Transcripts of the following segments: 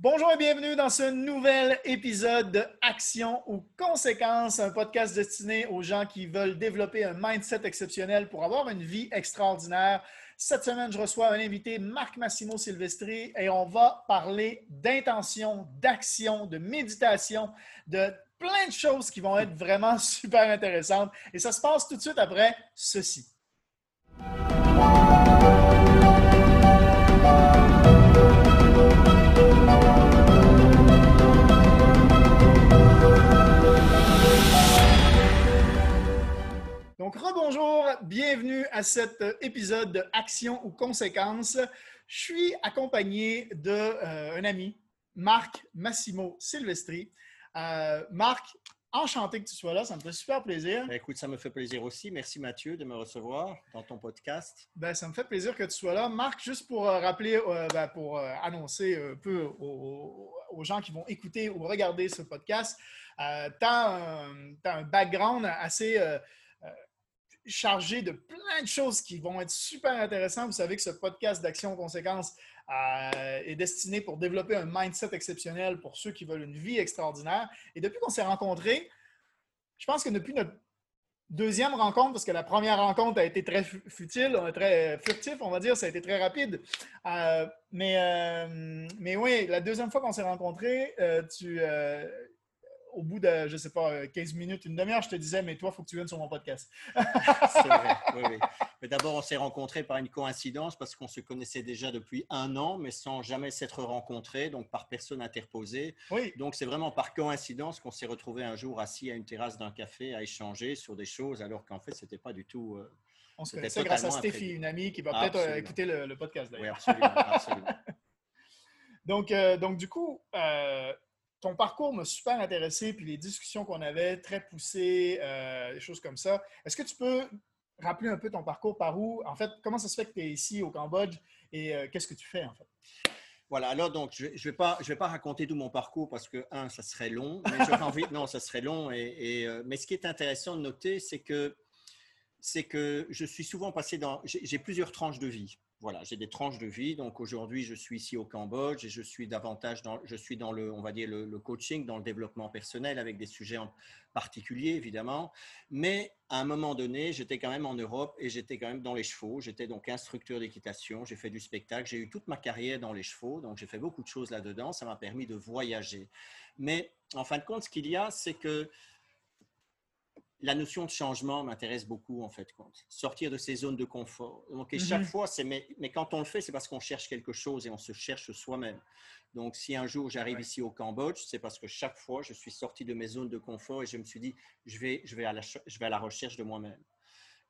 Bonjour et bienvenue dans ce nouvel épisode de Action ou Conséquences, un podcast destiné aux gens qui veulent développer un mindset exceptionnel pour avoir une vie extraordinaire. Cette semaine, je reçois un invité, Marc Massimo Silvestri, et on va parler d'intention, d'action, de méditation, de plein de choses qui vont être vraiment super intéressantes. Et ça se passe tout de suite après ceci. Donc, rebonjour, bienvenue à cet épisode de Action ou Conséquences. Je suis accompagné d'un euh, ami, Marc Massimo Silvestri. Euh, Marc, enchanté que tu sois là, ça me fait super plaisir. Ben, écoute, ça me fait plaisir aussi. Merci Mathieu de me recevoir dans ton podcast. Ben, ça me fait plaisir que tu sois là. Marc, juste pour euh, rappeler, ben, pour annoncer un peu aux, gens qui vont écouter ou regarder ce podcast, tu as, un background assez chargé de plein de choses qui vont être super intéressantes. Vous savez que ce podcast d'action conséquence euh, est destiné pour développer un mindset exceptionnel pour ceux qui veulent une vie extraordinaire. Et depuis qu'on s'est rencontrés, je pense que depuis notre deuxième rencontre, parce que la première rencontre a été très futile, très furtif, on va dire, ça a été très rapide. Euh, mais, euh, mais oui, la deuxième fois qu'on s'est rencontrés, tu, au bout de, je ne sais pas, 15 minutes, une demi-heure, je te disais, mais toi, il faut que tu viennes sur mon podcast. C'est vrai, oui, oui. Mais d'abord, on s'est rencontrés par une coïncidence parce qu'on se connaissait déjà depuis un an, mais sans jamais s'être rencontrés, donc par personne interposée. Oui. Donc, c'est vraiment par coïncidence qu'on s'est retrouvés un jour assis à une terrasse d'un café à échanger sur des choses, alors qu'en fait, ce n'était pas du tout. Euh, on se connaissait grâce à Stéphie, une amie qui va peut-être euh, écouter le, podcast d'ailleurs. Oui, absolument. absolument. donc, euh, donc, du coup, ton parcours m'a super intéressé, puis les discussions qu'on avait, très poussées, euh, des choses comme ça. Est-ce que tu peux rappeler un peu ton parcours par où, en fait, comment ça se fait que tu es ici au Cambodge et euh, qu'est-ce que tu fais en fait? Voilà, alors donc je ne vais, pas, je vais pas raconter tout mon parcours parce que, un, ça serait long, mais envie, non, ça serait long. Et, euh, mais ce qui est intéressant de noter, c'est que, c'est que je suis souvent passé dans, j'ai plusieurs tranches de vie voilà, j'ai des tranches de vie. Donc aujourd'hui, je suis ici au Cambodge et je suis davantage dans, je suis dans le, on va dire le, coaching, dans le développement personnel avec des sujets en particulier évidemment. Mais à un moment donné, j'étais quand même en Europe et j'étais quand même dans les chevaux. J'étais donc instructeur d'équitation. J'ai fait du spectacle. J'ai eu toute ma carrière dans les chevaux. Donc j'ai fait beaucoup de choses là-dedans. Ça m'a permis de voyager. Mais en fin de compte, ce qu'il y a, c'est que la notion de changement m'intéresse beaucoup en fait. Sortir de ces zones de confort. Donc, et chaque mhm. fois, c'est mais, mais, quand on le fait, c'est parce qu'on cherche quelque chose et on se cherche soi-même. Donc, si un jour j'arrive ici au Cambodge, c'est parce que chaque fois, je suis sorti de mes zones de confort et je me suis dit, je vais, je vais, à, la, je vais à la recherche de moi-même.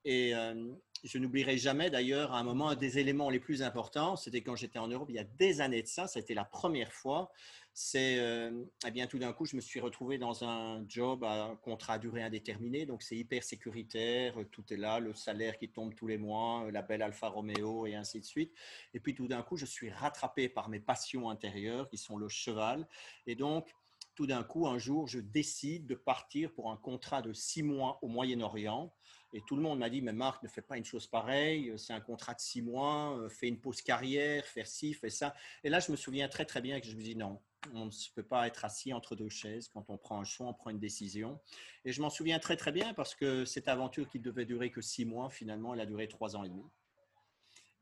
Et euh, je n'oublierai jamais d'ailleurs à un moment un des éléments les plus importants, c'était quand j'étais en Europe il y a des années de ça, c'était la première fois c'est, euh, eh bien, tout d'un coup, je me suis retrouvé dans un job à contrat à durée indéterminée. Donc, c'est hyper sécuritaire, tout est là, le salaire qui tombe tous les mois, la belle Alfa Romeo et ainsi de suite. Et puis, tout d'un coup, je suis rattrapé par mes passions intérieures qui sont le cheval. Et donc, tout d'un coup, un jour, je décide de partir pour un contrat de six mois au Moyen-Orient. Et tout le monde m'a dit, mais Marc, ne fais pas une chose pareille, c'est un contrat de six mois, euh, fais une pause carrière, fais ci, fais ça. Et là, je me souviens très, très bien que je me dis, non, on ne peut pas être assis entre deux chaises. Quand on prend un choix, on prend une décision. Et je m'en souviens très très bien parce que cette aventure qui devait durer que six mois, finalement, elle a duré trois ans et demi.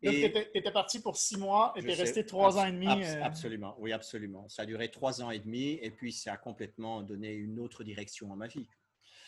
Donc, tu étais, parti pour six mois et tu es resté trois ans et demi. Euh. Absolument, oui, absolument. Ça a duré trois ans et demi et puis ça a complètement donné une autre direction à ma vie.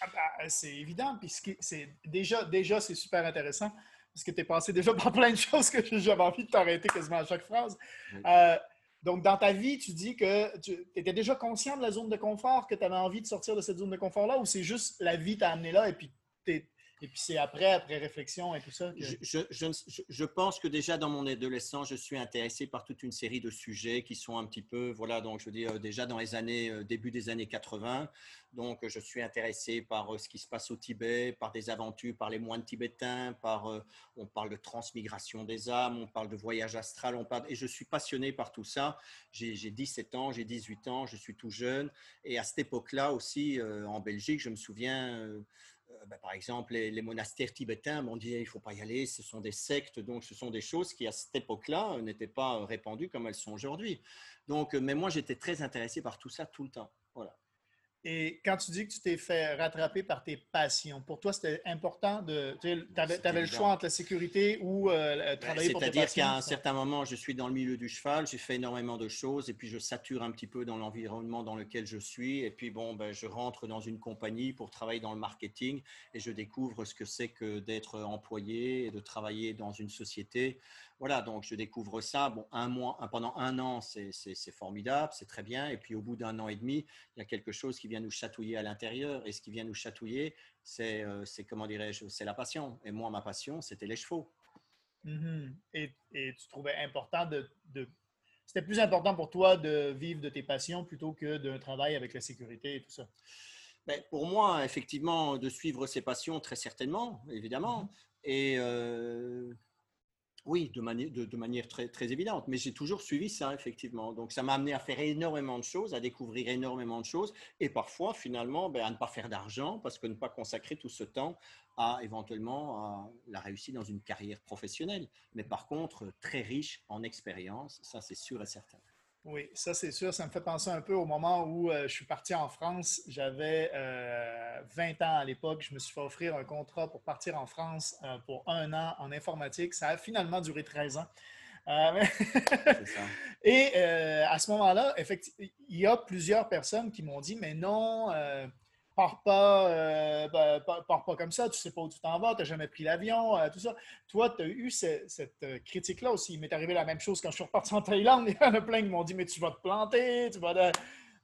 Ah bah, c'est évident, puisque c'est déjà, déjà c'est super intéressant parce que tu es passé déjà par plein de choses que j'avais envie de t'arrêter quasiment à chaque phrase. Euh, donc, dans ta vie, tu dis que tu étais déjà conscient de la zone de confort, que tu avais envie de sortir de cette zone de confort-là, ou c'est juste la vie t'a amené là et puis tu et puis c'est après, après réflexion et tout ça. Je, je, je, pense que déjà dans mon adolescence, je suis intéressé par toute une série de sujets qui sont un petit peu, voilà, donc je veux dire, déjà dans les années, euh, début des années 80. Donc je suis intéressé par euh, ce qui se passe au Tibet, par des aventures, par les moines tibétains, par, euh, on parle de transmigration des âmes, on parle de voyage astral, on parle, et je suis passionné par tout ça. J'ai 17 ans, j'ai 18 ans, je suis tout jeune. Et à cette époque-là aussi, en Belgique, je me souviens ben, par exemple, les, monastères tibétains, on disait il ne faut pas y aller, ce sont des sectes, donc ce sont des choses qui à cette époque-là n'étaient pas répandues comme elles sont aujourd'hui. Donc, mais moi j'étais très intéressé par tout ça tout le temps. Voilà. Et quand tu dis que tu t'es fait rattraper par tes passions, pour toi, c'était important de. Tu avais, le choix entre la sécurité ou euh, ben, travailler pour tes C'est-à-dire qu'à un certain moment, je suis dans le milieu du cheval, j'ai fait énormément de choses et puis je sature un petit peu dans l'environnement dans lequel je suis. Et puis, bon, ben, je rentre dans une compagnie pour travailler dans le marketing et je découvre ce que c'est que d'être employé et de travailler dans une société voilà, donc je découvre ça. Bon, un mois, pendant un an, c'est formidable, c'est très bien. Et puis au bout d'un an et demi, il y a quelque chose qui vient nous chatouiller à l'intérieur. Et ce qui vient nous chatouiller, c'est, euh, comment dirais-je, c'est la passion. Et moi, ma passion, c'était les chevaux. Mm-hmm. et, tu trouvais important de, c'était plus important pour toi de vivre de tes passions plutôt que d'un travail avec la sécurité et tout ça? Ben, pour moi, effectivement, de suivre ses passions, très certainement, évidemment. Mm-hmm. Et euh, oui, de, manière très, évidente, mais j'ai toujours suivi ça, effectivement. Donc, ça m'a amené à faire énormément de choses, à découvrir énormément de choses, et parfois, finalement, ben, à ne pas faire d'argent, parce que ne pas consacrer tout ce temps à éventuellement à la réussite dans une carrière professionnelle. Mais par contre, très riche en expérience, ça c'est sûr et certain. Oui, ça c'est sûr. Ça me fait penser un peu au moment où euh, je suis parti en France. J'avais 20 euh, ans à l'époque. Je me suis fait offrir un contrat pour partir en France euh, pour un an en informatique. Ça a finalement duré 13 ans. ça. Et à ce moment-là, effectivement, il y a plusieurs personnes qui m'ont dit, mais non, pars pas, euh, ben, pars pas comme ça, tu sais pas où tu t'en vas, tu n'as jamais pris l'avion, euh, tout ça. Toi, tu as eu cette euh, critique-là aussi. Il m'est arrivé la même chose quand je suis reparti en Thaïlande. Il y en a plein qui m'ont dit Mais tu vas te planter, tu vas.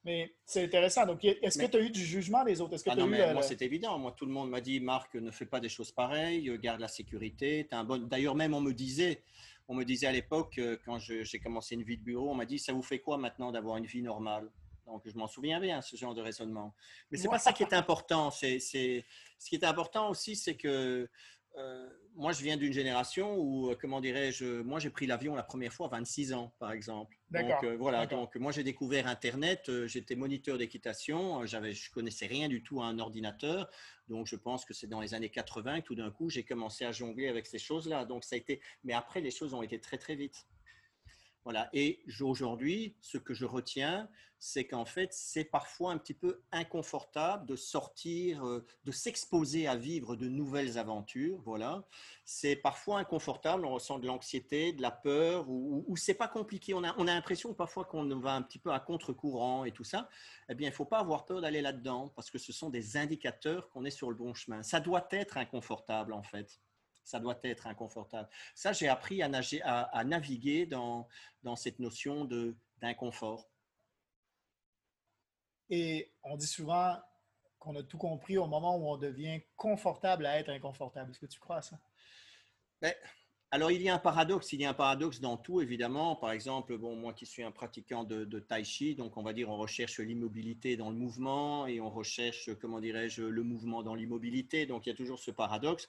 Mais c'est intéressant. Donc, est-ce que tu as eu du jugement des autres? ah non, mais moi, c'est évident. Moi, tout le monde m'a dit Marc, ne fais pas des choses pareilles, garde la sécurité. un bon... D'ailleurs, même, on me disait. On me disait à l'époque, quand j'ai commencé une vie de bureau, on m'a dit, ça vous fait quoi maintenant d'avoir une vie normale? Donc, je m'en souviens bien, ce genre de raisonnement. Mais ce n'est pas ça qui est important. C'est, ce qui est important aussi, c'est que euh, moi, je viens d'une génération où, euh, comment dirais-je, moi, j'ai pris l'avion la première fois à 26 ans, par exemple. Donc, euh, voilà. Donc, moi, j'ai découvert Internet. j'étais moniteur d'équitation. J'avais, je connaissais rien du tout à un ordinateur. Donc, je pense que c'est dans les années 80 que tout d'un coup, j'ai commencé à jongler avec ces choses-là. Donc, ça a été. Mais après, les choses ont été très, très vite. Voilà. Et aujourd'hui, ce que je retiens, c'est qu'en fait, c'est parfois un petit peu inconfortable de sortir, euh, de s'exposer à vivre de nouvelles aventures. Voilà. C'est parfois inconfortable, on ressent de l'anxiété, de la peur, ou, c'est pas compliqué. On a, on a l'impression parfois qu'on va un petit peu à contre-courant et tout ça. Eh bien, il faut pas avoir peur d'aller là-dedans parce que ce sont des indicateurs qu'on est sur le bon chemin. Ça doit être inconfortable, en fait ça doit être inconfortable. Ça, j'ai appris à, nager, à, naviguer dans, dans, cette notion d'inconfort. Et on dit souvent qu'on a tout compris au moment où on devient confortable à être inconfortable. Est-ce que tu crois à ça? Ben, alors, il y a un paradoxe. Il y a un paradoxe dans tout, évidemment. Par exemple, bon, moi qui suis un pratiquant de, de tai chi, donc on va dire on recherche l'immobilité dans le mouvement et on recherche, comment dirais-je, le mouvement dans l'immobilité. Donc, il y a toujours ce paradoxe.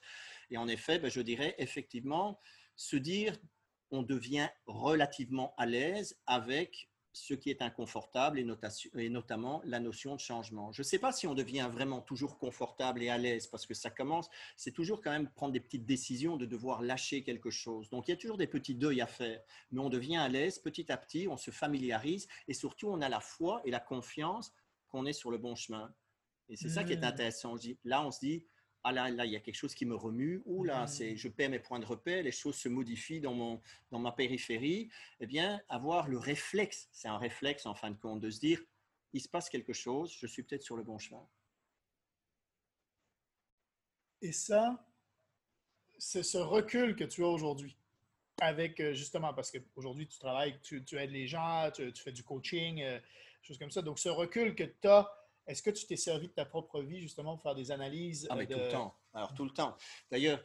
Et en effet, ben, je dirais effectivement, se dire on devient relativement à l'aise avec ce qui est inconfortable et, notamment la notion de changement. Je ne sais pas si on devient vraiment toujours confortable et à l'aise parce que ça commence, c'est toujours quand même prendre des petites décisions de devoir lâcher quelque chose. Donc il y a toujours des petits deuils à faire, mais on devient à l'aise petit à petit, on se familiarise et surtout on a la foi et la confiance qu'on est sur le bon chemin. Et c'est ça qui est mmh. intéressant. Là, on se dit, ah là, là, il y a quelque chose qui me remue, ou là, mmh. c'est, je perds mes points de repère, les choses se modifient dans, mon, dans ma périphérie, eh bien, avoir le réflexe, c'est un réflexe en fin de compte, de se dire, il se passe quelque chose, je suis peut-être sur le bon chemin. Et ça, c'est ce recul que tu as aujourd'hui, avec euh, justement, parce qu'aujourd'hui, tu travailles, tu, tu, aides les gens, tu, fais du coaching, euh, choses comme ça. Donc, ce recul que tu as est-ce que tu t'es servi de ta propre vie justement pour faire des analyses Ah, mais tout le temps. Alors, tout le temps. D'ailleurs,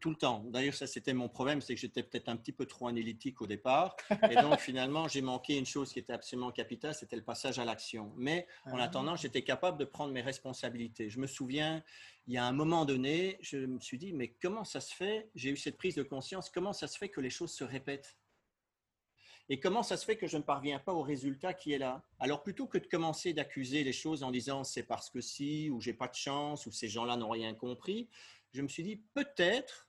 tout le temps. D'ailleurs, ça, c'était mon problème, c'est que j'étais peut-être un petit peu trop analytique au départ. Et donc, finalement, j'ai manqué une chose qui était absolument capitale, c'était le passage à l'action. Mais en ah. attendant, j'étais capable de prendre mes responsabilités. Je me souviens, il y a un moment donné, je me suis dit, mais comment ça se fait? J'ai eu cette prise de conscience, comment ça se fait que les choses se répètent? Et comment ça se fait que je ne parviens pas au résultat qui est là? Alors plutôt que de commencer d'accuser les choses en disant c'est parce que si, ou j'ai pas de chance, ou ces gens-là n'ont rien compris, je me suis dit peut-être,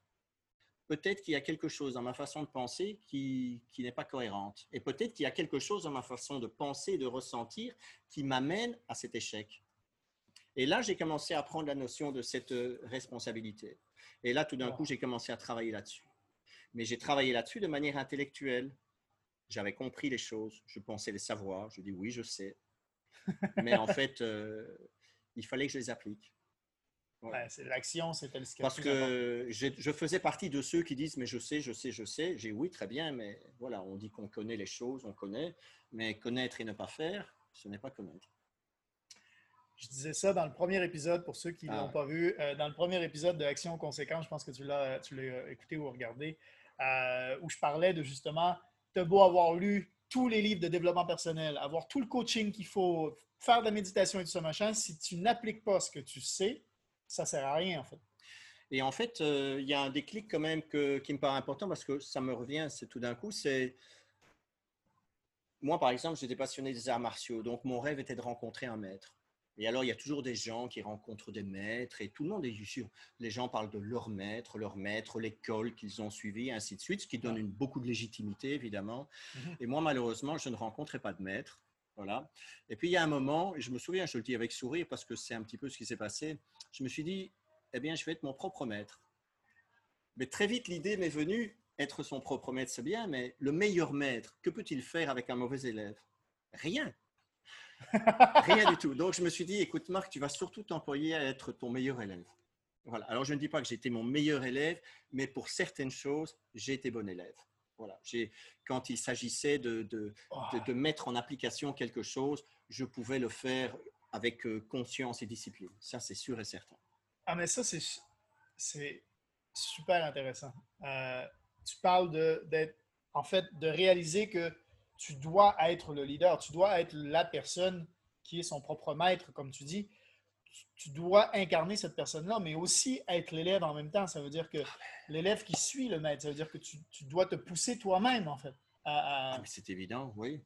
peut-être qu'il y a quelque chose dans ma façon de penser qui, qui n'est pas cohérente. Et peut-être qu'il y a quelque chose dans ma façon de penser et de ressentir qui m'amène à cet échec. Et là, j'ai commencé à prendre la notion de cette responsabilité. Et là, tout d'un coup, j'ai commencé à travailler là-dessus. Mais j'ai travaillé là-dessus de manière intellectuelle. J'avais compris les choses, je pensais les savoir, je dis oui, je sais. Mais en fait, euh, il fallait que je les applique. c'est l'action, c'était le Parce que je, faisais partie de ceux qui disent mais je sais, je sais, je sais. J'ai oui, très bien, mais voilà, on dit qu'on connaît les choses, on connaît, mais connaître et ne pas faire, ce n'est pas connaître. Je disais ça dans le premier épisode, pour ceux qui ne l'ont ah. pas vu. Euh, dans le premier épisode de Action Conséquence, je pense que tu l'as, tu l'as écouté ou regardé, euh, où je parlais de justement, tu beau avoir lu tous les livres de développement personnel, avoir tout le coaching qu'il faut, faire de la méditation et tout ça, machin, si tu n'appliques pas ce que tu sais, ça ne sert à rien, en fait. Et en fait, euh, il y a un déclic quand même que, qui me paraît important parce que ça me revient, c'est tout d'un coup, c'est... Moi, par exemple, j'étais passionné des arts martiaux, donc mon rêve était de rencontrer un maître. Et alors, il y a toujours des gens qui rencontrent des maîtres et tout le monde est sûr. Les gens parlent de leur maître, leur maître, l'école qu'ils ont suivie, et ainsi de suite, ce qui donne une, beaucoup de légitimité, évidemment. Mhm. Et moi, malheureusement, je ne rencontrais pas de maître. Voilà. Et puis, il y a un moment, je me souviens, je le dis avec sourire parce que c'est un petit peu ce qui s'est passé, je me suis dit, eh bien, je vais être mon propre maître. Mais très vite, l'idée m'est venue, être son propre maître, c'est bien, mais le meilleur maître, que peut-il faire avec un mauvais élève? Rien. Rien du tout. Donc, je me suis dit, écoute, Marc, tu vas surtout t'employer à être ton meilleur élève. Voilà. Alors, je ne dis pas que j'étais mon meilleur élève, mais pour certaines choses, j'ai été bon élève. Voilà. Quand il s'agissait de, de, de, mettre en application quelque chose, je pouvais le faire avec euh, conscience et discipline. Ça, c'est sûr et certain. Ah, mais ça, c'est super intéressant. Euh, tu parles d'être, en fait, de réaliser que tu dois être le leader, tu dois être la personne qui est son propre maître, comme tu dis. Tu dois incarner cette personne-là, mais aussi être l'élève en même temps. Ça veut dire que l'élève qui suit le maître, ça veut dire que tu, dois te pousser toi-même, en fait. Ah, c'est évident, oui.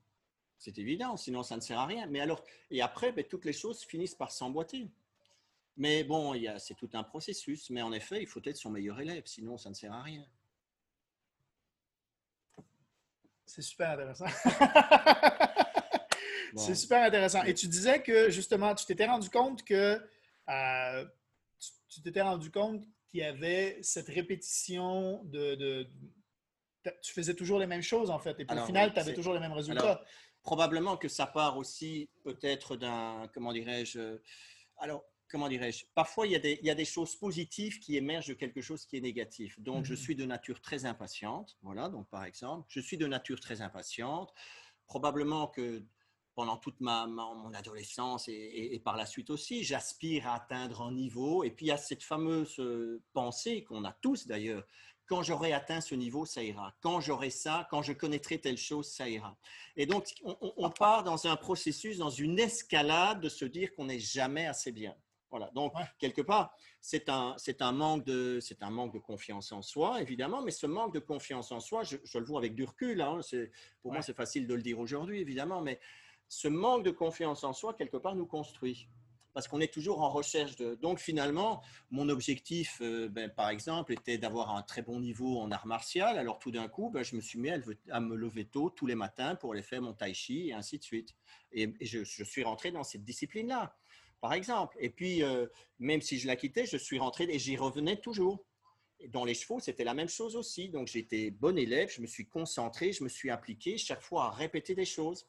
C'est évident, sinon ça ne sert à rien. Mais alors, et après, ben, toutes les choses finissent par s'emboîter. Mais bon, c'est tout un processus. Mais en effet, il faut être son meilleur élève, sinon ça ne sert à rien. C'est super intéressant. C'est super intéressant. Et tu disais que justement, tu t'étais rendu compte que euh, tu t'étais rendu compte qu'il y avait cette répétition de, Tu faisais toujours les mêmes choses en fait. Et puis au final, tu avais toujours les mêmes résultats. probablement que ça part aussi peut-être d'un. Comment dirais-je Alors, comment dirais-je, parfois il y, a des, il y, a des, choses positives qui émergent de quelque chose qui est négatif. Donc, je mhm. suis de nature très impatiente. Voilà, donc par exemple, je suis de nature très impatiente. Probablement que pendant toute ma, mon adolescence et, et, par la suite aussi, j'aspire à atteindre un niveau. Et puis, il y a cette fameuse euh, pensée qu'on a tous d'ailleurs. Quand j'aurai atteint ce niveau, ça ira. Quand j'aurai ça, quand je connaîtrai telle chose, ça ira. Et donc, on, on part dans un processus, dans une escalade de se dire qu'on n'est jamais assez bien. Voilà. Donc, quelque part, c'est un, un, manque de, un manque de confiance en soi, évidemment, mais ce manque de confiance en soi, je, le vois avec du recul. Hein, pour moi, c'est facile de le dire aujourd'hui, évidemment, mais ce manque de confiance en soi, quelque part, nous construit. Parce qu'on est toujours en recherche de. Donc, finalement, mon objectif, euh, ben, par exemple, était d'avoir un très bon niveau en art martial. Alors, tout d'un coup, ben, je me suis mis à, me lever tôt tous les matins pour aller faire mon tai chi et ainsi de suite. Et, je, je suis rentré dans cette discipline-là par exemple. Et puis, euh, même si je la quittais, je suis rentré et j'y revenais toujours. dans les chevaux, c'était la même chose aussi. Donc, j'étais bon élève, je me suis concentré, je me suis impliqué chaque fois à répéter des choses.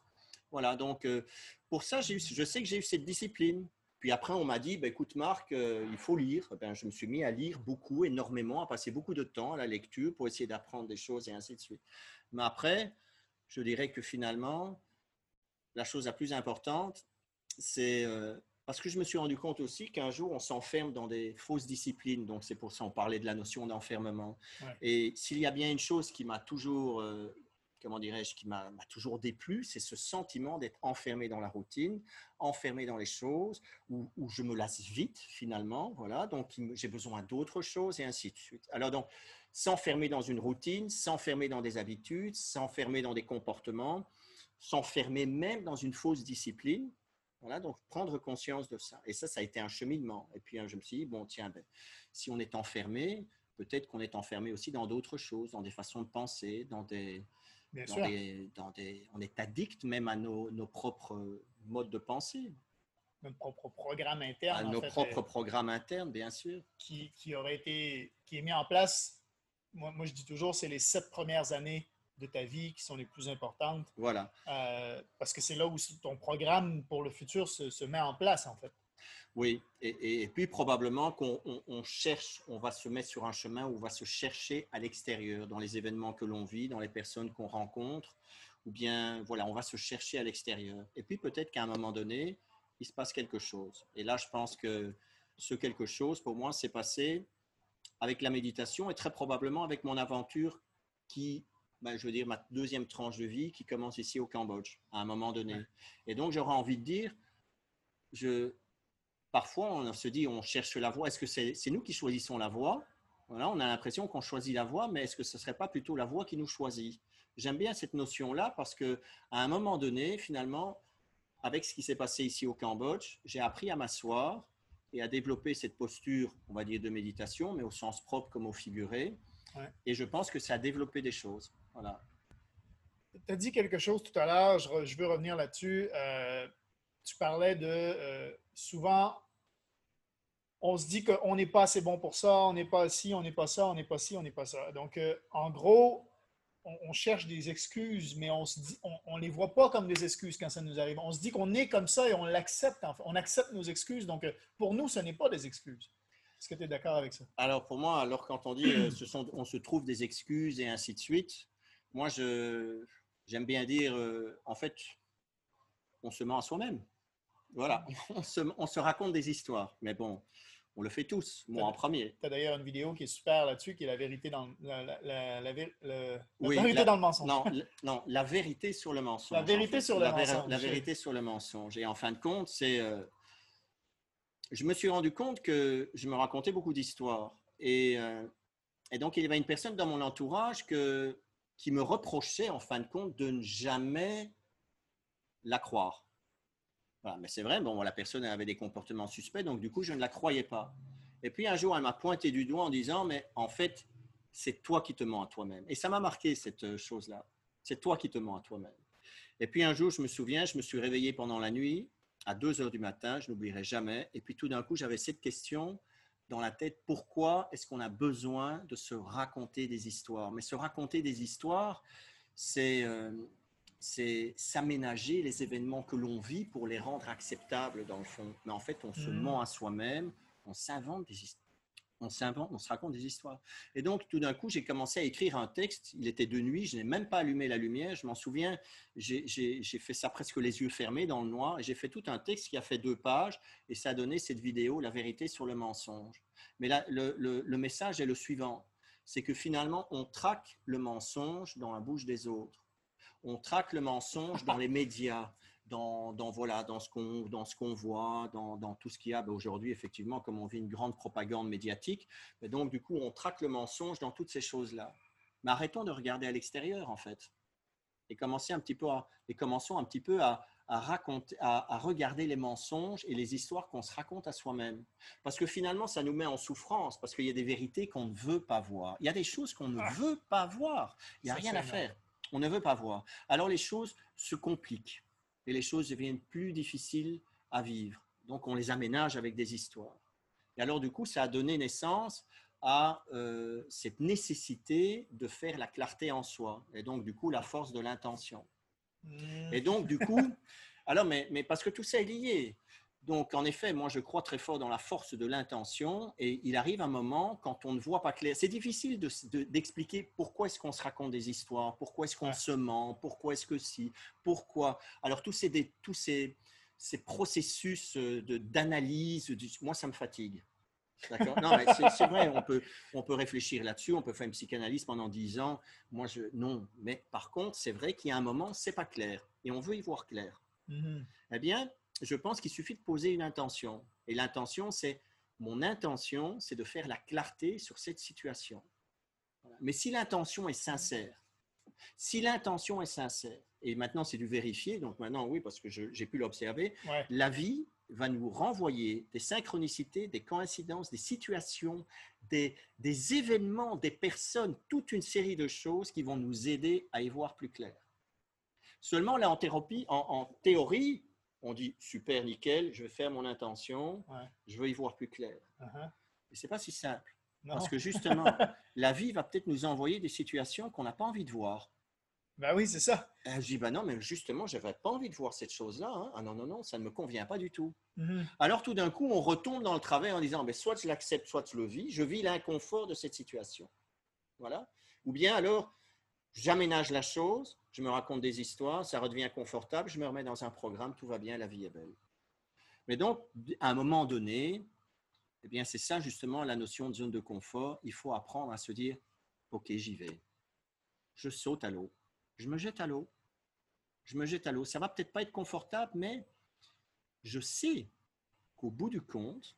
Voilà, donc euh, pour ça, je sais que j'ai eu cette discipline. Puis après, on m'a dit, bah, écoute Marc, euh, il faut lire. Ben, je me suis mis à lire beaucoup, énormément, à passer beaucoup de temps à la lecture pour essayer d'apprendre des choses et ainsi de suite. Mais après, je dirais que finalement, la chose la plus importante, c'est parce que je me suis rendu compte aussi qu'un jour, on s'enferme dans des fausses disciplines. Donc, c'est pour ça qu'on parlait de la notion d'enfermement. Et s'il y a bien une chose qui m'a toujours euh, comment dirais-je, qui m'a toujours déplu, c'est ce sentiment d'être enfermé dans la routine, enfermé dans les choses, où, où je me lasse vite finalement, voilà, donc j'ai besoin d'autres choses et ainsi de suite. Alors donc, s'enfermer dans une routine, s'enfermer dans des habitudes, s'enfermer dans des comportements, s'enfermer même dans une fausse discipline, voilà, donc prendre conscience de ça. Et ça, ça a été un cheminement. Et puis je me suis dit, bon, tiens, ben, si on est enfermé, peut-être qu'on est enfermé aussi dans d'autres choses, dans des façons de penser, dans des, dans des, on est addict même à nos, nos, propres modes de pensée. Notre propre programme interne. À nos propres euh, programmes internes, bien sûr. Qui, qui, aurait été, qui est mis en place, moi, moi je dis toujours, c'est les sept premières années de ta vie qui sont les plus importantes. Voilà. Euh, parce que c'est là où ton programme pour le futur se, se met en place, en fait. Oui, et, et, puis probablement qu'on on, cherche, on va se mettre sur un chemin où on va se chercher à l'extérieur, dans les événements que l'on vit, dans les personnes qu'on rencontre, ou bien voilà, on va se chercher à l'extérieur. Et puis peut-être qu'à un moment donné, il se passe quelque chose. Et là, je pense que ce quelque chose, pour moi, s'est passé avec la méditation et très probablement avec mon aventure qui, ben, je veux dire, ma deuxième tranche de vie qui commence ici au Cambodge, à un moment donné. Et donc, j'aurais envie de dire, je, parfois, on se dit, on cherche la voie. Est-ce que c'est nous qui choisissons la voie? Voilà, On a l'impression qu'on choisit la voie, mais est-ce que ce ne serait pas plutôt la voie qui nous choisit? J'aime bien cette notion-là parce que à un moment donné, finalement, avec ce qui s'est passé ici au Cambodge, j'ai appris à m'asseoir et à développer cette posture, on va dire, de méditation, mais au sens propre comme au figuré. Et je pense que ça a développé des choses. Voilà. Tu as dit quelque chose tout à l'heure, je, veux revenir là-dessus. Euh, tu parlais de euh, souvent on se dit qu'on n'est pas assez bon pour ça, on n'est pas ci, on n'est pas ça, on n'est pas ci, on n'est pas ça. Donc, euh, en gros, on, cherche des excuses, mais on ne les voit pas comme des excuses quand ça nous arrive. On se dit qu'on est comme ça et on l'accepte. on accepte nos excuses. Donc, euh, pour nous, ce n'est pas des excuses. Est-ce que tu es d'accord avec ça? Alors, pour moi, alors quand on dit euh, ce sont, on se trouve des excuses et ainsi de suite, moi, j'aime bien dire, en fait, on se ment à soi-même. Voilà, on se, on se, raconte des histoires. Mais bon, on le fait tous, moi en premier. Tu as d'ailleurs une vidéo qui est super là-dessus, qui est la vérité dans, la, la, la, vérité dans le mensonge. Non, non, la vérité sur le mensonge. La vérité sur le mensonge. La vérité sur le mensonge. Et en fin de compte, c'est. Euh, je me suis rendu compte que je me racontais beaucoup d'histoires. Et, euh, et, donc, il y avait une personne dans mon entourage que, qui me reprochait, en fin de compte, de ne jamais la croire mais c'est vrai, bon, la personne avait des comportements suspects, donc du coup, je ne la croyais pas. Et puis un jour, elle m'a pointé du doigt en disant, mais en fait, c'est toi qui te mens à toi-même. Et ça m'a marqué, cette euh, chose-là. C'est toi qui te mens à toi-même. Et puis un jour, je me souviens, je me suis réveillé pendant la nuit, à 2 heures du matin, je n'oublierai jamais. Et puis tout d'un coup, j'avais cette question dans la tête, pourquoi est-ce qu'on a besoin de se raconter des histoires? Mais se raconter des histoires, c'est... Euh, c'est s'aménager les événements que l'on vit pour les rendre acceptables dans le fond. Mais en fait, on se mm. ment à soi-même, on s'invente des histoires. On s'invente, on se raconte des histoires. Et donc, tout d'un coup, j'ai commencé à écrire un texte. Il était de nuit, je n'ai même pas allumé la lumière. Je m'en souviens, j'ai fait ça presque les yeux fermés dans le noir. Et j'ai fait tout un texte qui a fait deux pages. Et ça a donné cette vidéo, La vérité sur le mensonge. Mais là, le, le message est le suivant c'est que finalement, on traque le mensonge dans la bouche des autres on traque le mensonge dans les médias, dans, voilà, dans ce qu'on dans ce qu'on voit, dans, tout ce qu'il y a ben, aujourd'hui, effectivement, comme on vit une grande propagande médiatique. Et donc, du coup, on traque le mensonge dans toutes ces choses-là. Mais arrêtons de regarder à l'extérieur, en fait. Et, commencer un petit peu et commençons un petit peu à, raconter, à, regarder les mensonges et les histoires qu'on se raconte à soi-même. Parce que finalement, ça nous met en souffrance, parce qu'il y a des vérités qu'on ne veut pas voir. Il y a des choses qu'on ne ah. veut pas voir. Il n'y a rien à faire. On ne veut pas voir. Alors les choses se compliquent et les choses deviennent plus difficiles à vivre. Donc on les aménage avec des histoires. Et alors du coup, ça a donné naissance à euh, cette nécessité de faire la clarté en soi et donc du coup la force de l'intention. Mmh. Et donc du coup, alors mais, mais parce que tout ça est lié. Donc, en effet, moi, je crois très fort dans la force de l'intention et il arrive un moment quand on ne voit pas clair. C'est difficile d'expliquer pourquoi est-ce qu'on se raconte des histoires, pourquoi est-ce qu'on se ment, pourquoi est-ce que si, pourquoi. Alors, tous ces, tous ces, ces processus euh, d'analyse, moi, ça me fatigue. D'accord? Non, mais c'est vrai, on peut, on peut réfléchir là-dessus, on peut faire une psychanalyse pendant dix ans. Moi, je, non. Mais par contre, c'est vrai qu'il y a un moment, c'est pas clair. Et on veut y voir clair. Mhm. Eh bien, je pense qu'il suffit de poser une intention. Et l'intention, c'est mon intention, c'est de faire la clarté sur cette situation. Mais si l'intention est sincère, si l'intention est sincère, et maintenant c'est du vérifier, donc maintenant oui, parce que j'ai pu l'observer, Ouais. la vie va nous renvoyer des synchronicités, des coïncidences, des situations, des, des événements, des personnes, toute une série de choses qui vont nous aider à y voir plus clair. Seulement, là, en, thérapie, en, en théorie, on dit super, nickel, je vais faire mon intention, Ouais. je veux y voir plus clair. Uh-huh. Mais c'est pas si simple. Non. Parce que justement, la vie va peut-être nous envoyer des situations qu'on n'a pas envie de voir. Ben oui, c'est ça. Et je dis, bah non, mais justement, je n'avais pas envie de voir cette chose-là. hein. Ah non, non, non, ça ne me convient pas du tout. Mhm. Alors tout d'un coup, on retombe dans le travail en disant, ben, soit je l'accepte, soit je le vis, je vis l'inconfort de cette situation. Voilà. Ou bien alors, j'aménage la chose, je me raconte des histoires, ça redevient confortable, je me remets dans un programme, tout va bien, la vie est belle. Mais donc, à un moment donné, eh bien, c'est ça justement la notion de zone de confort. Il faut apprendre à se dire, OK, j'y vais. Je saute à l'eau. Je me jette à l'eau. Je me jette à l'eau. Ça va peut-être pas être confortable, mais je sais qu'au bout du compte,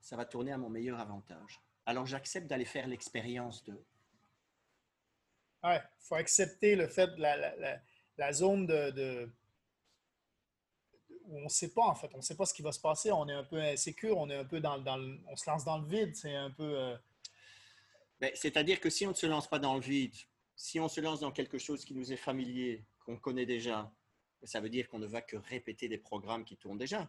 ça va tourner à mon meilleur avantage. Alors j'accepte d'aller faire l'expérience de. Ouais, il faut accepter le fait de la, la- la- la zone de, de- où on ne sait pas, en fait. On ne sait pas ce qui va se passer. On est un peu insécure, on est un peu dans, dans le- on se lance dans le vide. C'est un peu. euh, Ben, C'est-à-dire que si on ne se lance pas dans le vide, si on se lance dans quelque chose qui nous est familier, qu'on connaît déjà, ça veut dire qu'on ne va que répéter des programmes qui tournent déjà.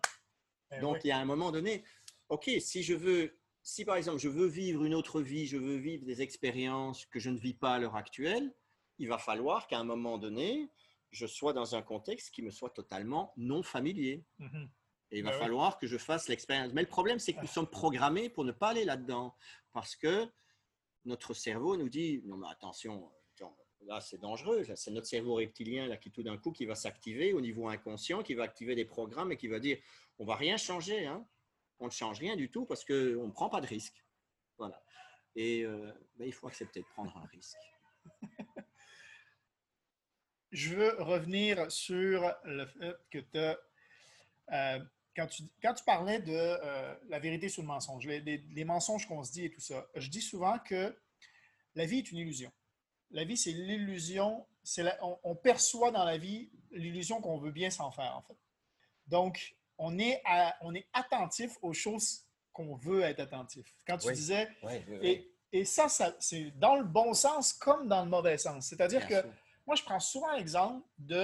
ben Donc, oui. il y a un moment donné, OK, si je veux, si par exemple je veux vivre une autre vie, je veux vivre des expériences que je ne vis pas à l'heure actuelle, il va falloir qu'à un moment donné, je sois dans un contexte qui me soit totalement non familier. Mhm. Et il va Ben oui. falloir que je fasse l'expérience. Mais le problème, c'est que nous sommes programmés pour ne pas aller là-dedans. Parce que notre cerveau nous dit, non mais attention, là c'est dangereux, c'est notre cerveau reptilien là, qui tout d'un coup qui va s'activer au niveau inconscient, qui va activer des programmes et qui va dire, on va rien changer, hein. On ne change rien du tout parce qu'on ne prend pas de risque. Voilà. Et euh, ben, il faut accepter de prendre un risque. Je veux revenir sur le fait que tu as. quand, tu, quand tu parlais de euh, la vérité sur le mensonge, les, mensonges qu'on se dit et tout ça, je dis souvent que la vie est une illusion. La vie, c'est l'illusion, on, on perçoit dans la vie l'illusion qu'on veut bien s'en faire, en fait. Donc, on est, à- on est attentif aux choses qu'on veut être attentif. Quand tu Oui. disais, et, et ça, ça c'est dans le bon sens comme dans le mauvais sens. C'est-à-dire que sûr. moi, je prends souvent l'exemple de,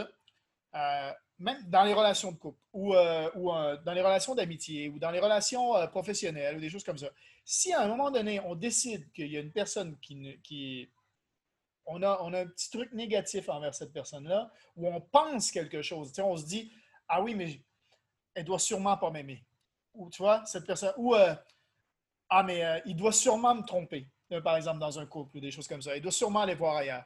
euh, même dans les relations de couple ou, euh, ou euh, dans les relations d'amitié ou dans les relations professionnelles ou des choses comme ça. Si à un moment donné, on décide qu'il y a une personne qui, ne- qui on a, on a un petit truc négatif envers cette personne-là, ou on pense quelque chose, on se dit, ah oui, mais elle doit sûrement pas m'aimer. Ou tu vois, cette personne, ou euh, ah, mais euh, il doit sûrement me tromper, euh, par exemple, dans un couple ou des choses comme ça. Il doit sûrement aller voir ailleurs.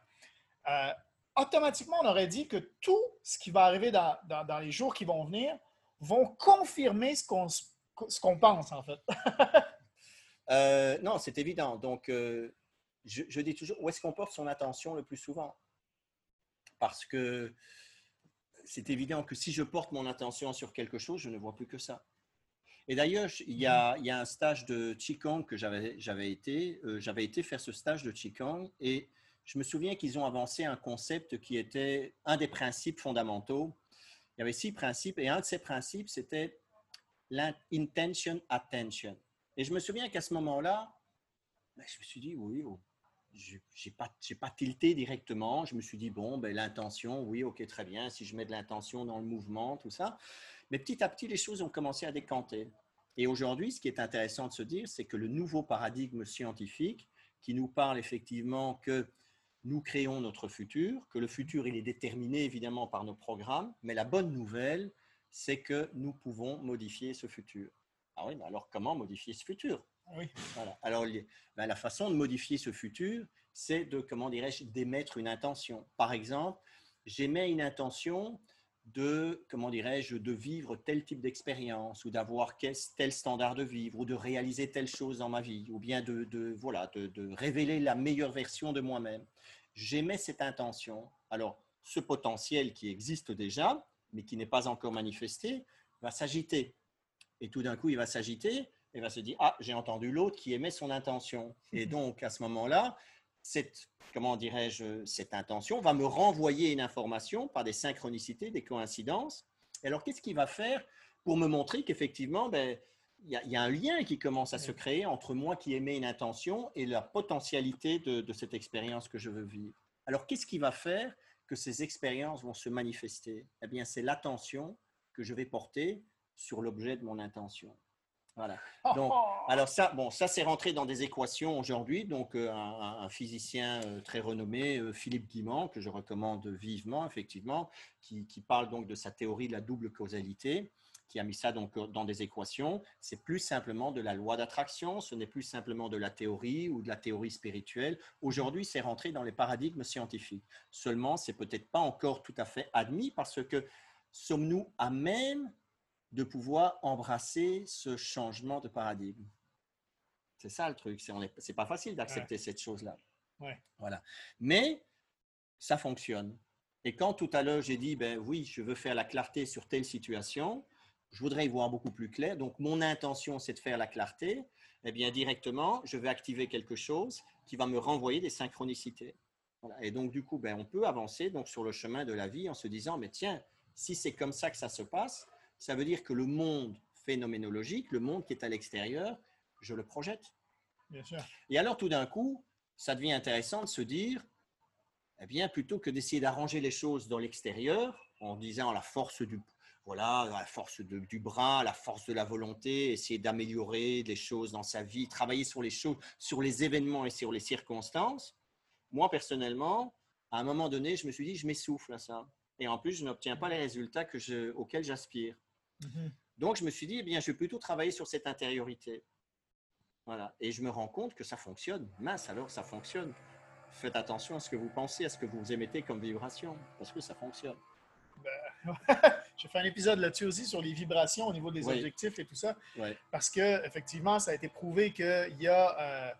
Automatiquement, on aurait dit que tout ce qui va arriver dans, les jours qui vont venir vont confirmer ce qu'on pense, en fait. Non, c'est évident. Donc, je dis toujours, où est-ce qu'on porte son attention le plus souvent? Parce que c'est évident que si je porte mon attention sur quelque chose, je ne vois plus que ça. Et d'ailleurs, il y, a, un stage de Qigong que j'avais j'avais été, euh, j'avais été faire ce stage de Qigong et je me souviens qu'ils ont avancé un concept qui était un des principes fondamentaux. Il y avait six principes et un de ces principes, c'était l'intention attention. Et je me souviens qu'à ce moment-là, ben, je me suis dit, oui, oh, je n'ai pas, pas tilté directement. Je me suis dit, bon, ben, l'intention, oui, ok, très bien, si je mets de l'intention dans le mouvement, tout ça. Mais petit à petit, les choses ont commencé à décanter. Et aujourd'hui, ce qui est intéressant de se dire, c'est que le nouveau paradigme scientifique qui nous parle effectivement que nous créons notre futur, que le futur, il est déterminé évidemment par nos programmes, mais la bonne nouvelle, c'est que nous pouvons modifier ce futur. Ah oui, alors comment modifier ce futur? Oui. Alors, ben, la façon de modifier ce futur, c'est de, comment dirais-je, d'émettre une intention. Par exemple, j'émets une intention de, comment dirais-je, de vivre tel type d'expérience ou d'avoir tel standard de vivre ou de réaliser telle chose dans ma vie ou bien de, voilà, de, révéler la meilleure version de moi-même. J'aimais cette intention. Alors, ce potentiel qui existe déjà, mais qui n'est pas encore manifesté, va s'agiter. Et tout d'un coup, il va s'agiter et va se dire, ah, j'ai entendu l'autre qui aimait son intention. Et donc, à ce moment-là, cette, comment dirais-je, cette intention va me renvoyer une information par des synchronicités, des coïncidences. alors, qu'est-ce qu'il va faire pour me montrer qu'effectivement, ben, il y, a un lien qui commence à se créer entre moi qui aimais une intention et la potentialité de, cette expérience que je veux vivre? Alors, qu'est-ce qui va faire que ces expériences vont se manifester? Eh bien, c'est l'attention que je vais porter sur l'objet de mon intention. Voilà. Donc, alors ça, bon, ça c'est rentré dans des équations aujourd'hui. Donc, euh, un, physicien euh, très renommé, euh, Philippe Guimand, que je recommande vivement, effectivement, qui, parle donc de sa théorie de la double causalité, qui a mis ça donc dans des équations. C'est plus simplement de la loi d'attraction. Ce n'est plus simplement de la théorie ou de la théorie spirituelle. Aujourd'hui, c'est rentré dans les paradigmes scientifiques. Seulement, c'est peut-être pas encore tout à fait admis parce que sommes-nous à même de pouvoir embrasser ce changement de paradigme. C'est ça le truc. C'est n'est pas facile d'accepter cette chose-là. Voilà. Mais ça fonctionne. Et quand tout à l'heure j'ai dit, ben oui, je veux faire la clarté sur telle situation, je voudrais y voir beaucoup plus clair. Donc mon intention, c'est de faire la clarté. Eh bien, directement, je vais activer quelque chose qui va me renvoyer des synchronicités. Et donc, du coup, ben, on peut avancer donc, sur le chemin de la vie en se disant, mais tiens, si c'est comme ça que ça se passe, ça veut dire que le monde phénoménologique, le monde qui est à l'extérieur, je le projette. Bien sûr. Et alors, tout d'un coup, ça devient intéressant de se dire, eh bien, plutôt que d'essayer d'arranger les choses dans l'extérieur, en disant la force du, voilà, la force du bras, la force de la volonté, essayer d'améliorer des choses dans sa vie, travailler sur les choses, sur les événements et sur les circonstances. Moi, personnellement, à un moment donné, je me suis dit, je m'essouffle à ça. Et en plus, je n'obtiens pas les résultats que je, auxquels j'aspire. Mhm. Donc, je me suis dit, eh bien, je vais plutôt travailler sur cette intériorité. Voilà. Et je me rends compte que ça fonctionne. Mince, alors ça fonctionne. Faites attention à ce que vous pensez, à ce que vous émettez comme vibration, parce que ça fonctionne. Ben, J'ai fait un épisode là-dessus aussi sur les vibrations au niveau des objectifs et tout ça. Parce que effectivement, ça a été prouvé qu'il y, a, euh,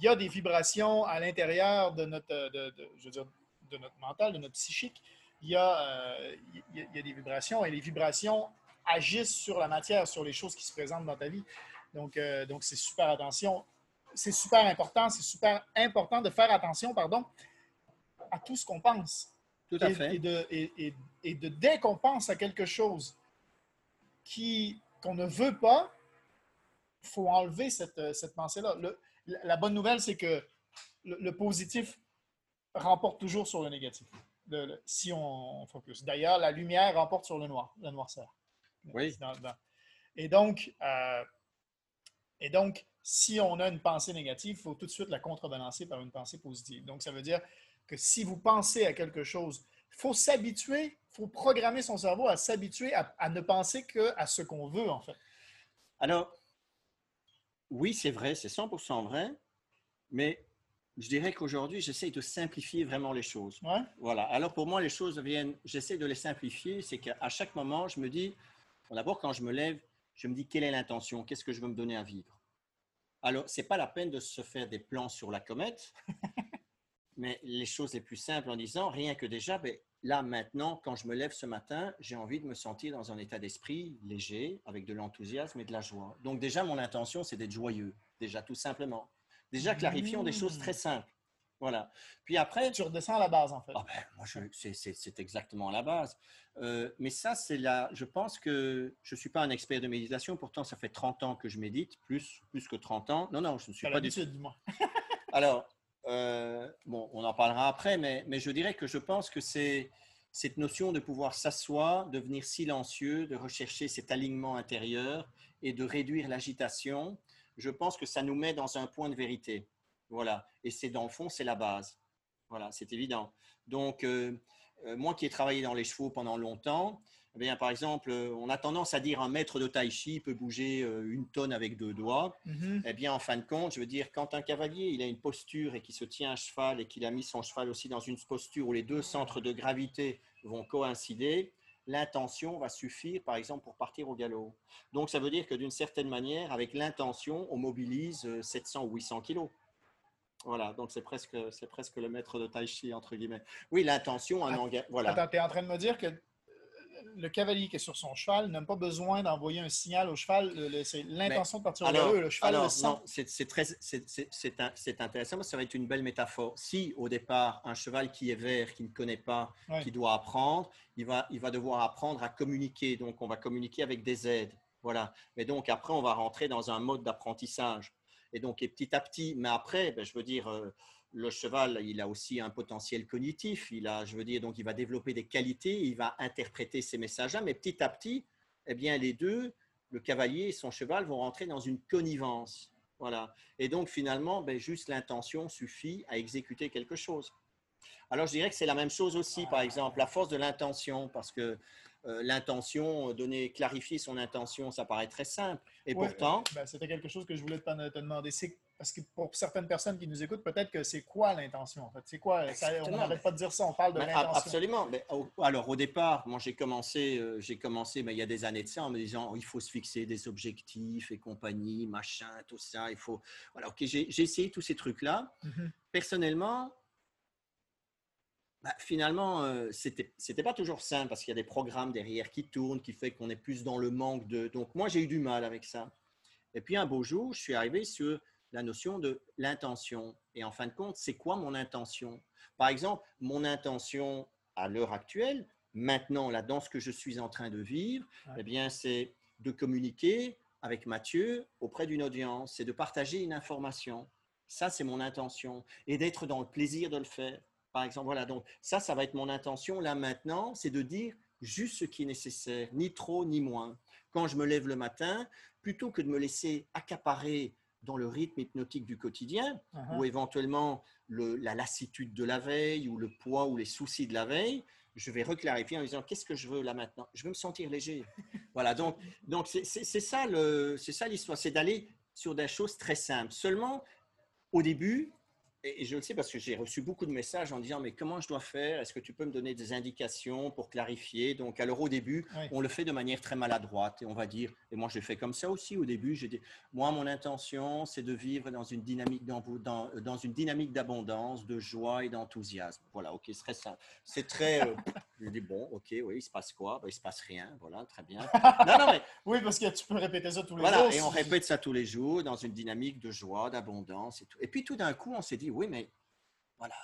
y a des vibrations à l'intérieur de notre, de, je veux dire, de notre mental, de notre psychique, il y, a, euh, il, y a, des vibrations et les vibrations agissent sur la matière, sur les choses qui se présentent dans ta vie. Donc, euh, donc c'est super attention. C'est super important, c'est super important de faire attention, pardon, à tout ce qu'on pense. Tout à fait. Et de, et, et de dès qu'on pense à quelque chose qui, qu'on ne veut pas, il faut enlever cette, cette pensée-là. La bonne nouvelle, c'est que le, le positif remporte toujours sur le négatif si on, focus. D'ailleurs, la lumière remporte sur le noir, la noirceur. Oui. Et, donc, euh, et donc, si on a une pensée négative, il faut tout de suite la contrebalancer par une pensée positive. Donc, ça veut dire que si vous pensez à quelque chose, il faut s'habituer, il faut programmer son cerveau à s'habituer à, à, ne penser qu'à ce qu'on veut, en fait. Alors, oui, c'est vrai, c'est 100% vrai, mais je dirais qu'aujourd'hui, j'essaie de simplifier vraiment les choses. Voilà. Alors pour moi, les choses viennent, j'essaie de les simplifier. C'est qu'à chaque moment, je me dis, d'abord quand je me lève, je me dis quelle est l'intention, qu'est-ce que je veux me donner à vivre? Alors, c'est pas la peine de se faire des plans sur la comète, mais les choses les plus simples en disant, rien que déjà, ben, là maintenant, quand je me lève ce matin, j'ai envie de me sentir dans un état d'esprit léger, avec de l'enthousiasme et de la joie. Donc déjà, mon intention, c'est d'être joyeux, déjà tout simplement. Déjà, clarifions des choses très simples. Voilà. Puis après. Tu redescends à la base, en fait. Ah ben, moi, c'est exactement la base. Euh, mais ça, c'est là. Je pense que je ne suis pas un expert de méditation. Pourtant, ça fait 30 ans que je médite, plus, plus que 30 ans. Non, non, je ne suis pas du tout. Alors, euh, bon, on en parlera après, mais, mais je dirais que je pense que c'est cette notion de pouvoir s'asseoir, devenir silencieux, de rechercher cet alignement intérieur et de réduire l'agitation je pense que ça nous met dans un point de vérité. Voilà. Et c'est dans le fond, c'est la base. Voilà, c'est évident. Donc, euh, moi qui ai travaillé dans les chevaux pendant longtemps, eh bien, par exemple, euh, on a tendance à dire un maître de tai chi peut bouger une tonne avec deux doigts. Mm-hmm. Eh bien, en fin de compte, je veux dire, quand un cavalier il a une posture et qui se tient à cheval et qu'il a mis son cheval aussi dans une posture où les deux centres de gravité vont coïncider, l'intention va suffire, par exemple, pour partir au galop. Donc, ça veut dire que d'une certaine manière, avec l'intention, on mobilise 700 ou 800 kilos. Voilà, donc c'est presque, c'est presque le maître de tai chi, entre guillemets. Oui, l'intention, un engagement. Voilà. Attends, tu es en train de me dire que le cavalier qui est sur son cheval n'a pas besoin d'envoyer un signal au cheval. C'est l'intention de partir au galop. Le cheval alors, le sent. Non, c'est très, c'est intéressant. Ça va être une belle métaphore. Si au départ un cheval qui est vert, qui ne connaît pas, qui doit apprendre, il va, il va devoir apprendre à communiquer. Donc on va communiquer avec des aides. Voilà. Mais donc après on va rentrer dans un mode d'apprentissage. Et donc et petit à petit, mais après, ben, je veux dire. Euh, le cheval, il a aussi un potentiel cognitif. Il a, je veux dire, donc il va développer des qualités, il va interpréter ces messages-là, mais petit à petit, eh bien, les deux, le cavalier et son cheval, vont rentrer dans une connivence. Voilà. Et donc, finalement, ben, juste l'intention suffit à exécuter quelque chose. Alors, je dirais que c'est la même chose aussi, par exemple, la force de l'intention, parce que euh, l'intention, donner, clarifier son intention, ça paraît très simple. Et pourtant. Ben, c'était quelque chose que je voulais te, te demander. C'est parce que pour certaines personnes qui nous écoutent, peut-être que c'est quoi l'intention en fait? C'est quoi On n'arrête pas de dire ça, on parle de l'intention. Absolument. Mais, alors au départ, moi j'ai commencé, euh, j'ai commencé, mais il y a des années de ça, en me disant il faut se fixer des objectifs et compagnie, machin, tout ça. Il faut. Voilà. Ok, j'ai essayé tous ces trucs là. Mm-hmm. Personnellement. Bah, finalement, euh, c'était c'était pas toujours simple parce qu'il y a des programmes derrière qui tournent, qui fait qu'on est plus dans le manque de. Donc moi j'ai eu du mal avec ça. Et puis un beau jour, je suis arrivé sur la notion de l'intention. Et en fin de compte, c'est quoi mon intention? Par exemple, mon intention à l'heure actuelle, maintenant, là, dans ce que je suis en train de vivre, eh bien, c'est de communiquer avec Mathieu auprès d'une audience, c'est de partager une information. Ça, c'est mon intention. Et d'être dans le plaisir de le faire. Par exemple, voilà, donc ça, ça va être mon intention là maintenant, c'est de dire juste ce qui est nécessaire, ni trop ni moins. Quand je me lève le matin, plutôt que de me laisser accaparer dans le rythme hypnotique du quotidien, uh-huh. ou éventuellement la lassitude de la veille, ou le poids, ou les soucis de la veille, je vais reclarifier en disant qu'est-ce que je veux là maintenant? Je veux me sentir léger. voilà, donc donc c'est ça l'histoire, c'est d'aller sur des choses très simples. Seulement, au début, et je le sais parce que j'ai reçu beaucoup de messages en disant mais comment je dois faire? Est-ce que tu peux me donner des indications pour clarifier? Donc alors au début, on le fait de manière très maladroite et on va dire et moi j'ai fait comme ça aussi au début. J'ai dit moi mon intention c'est de vivre dans une dynamique dans, dans une dynamique d'abondance, de joie et d'enthousiasme. Voilà, ok, c'est très simple. C'est très. Euh, je dis bon, ok, oui, il se passe quoi? Ben, Il se passe rien. Voilà, très bien. Non, non mais oui parce que tu peux répéter ça tous les jours. Voilà, et on répète ça tous les jours dans une dynamique de joie, d'abondance et tout. Et puis tout d'un coup on s'est dit oui, mais voilà,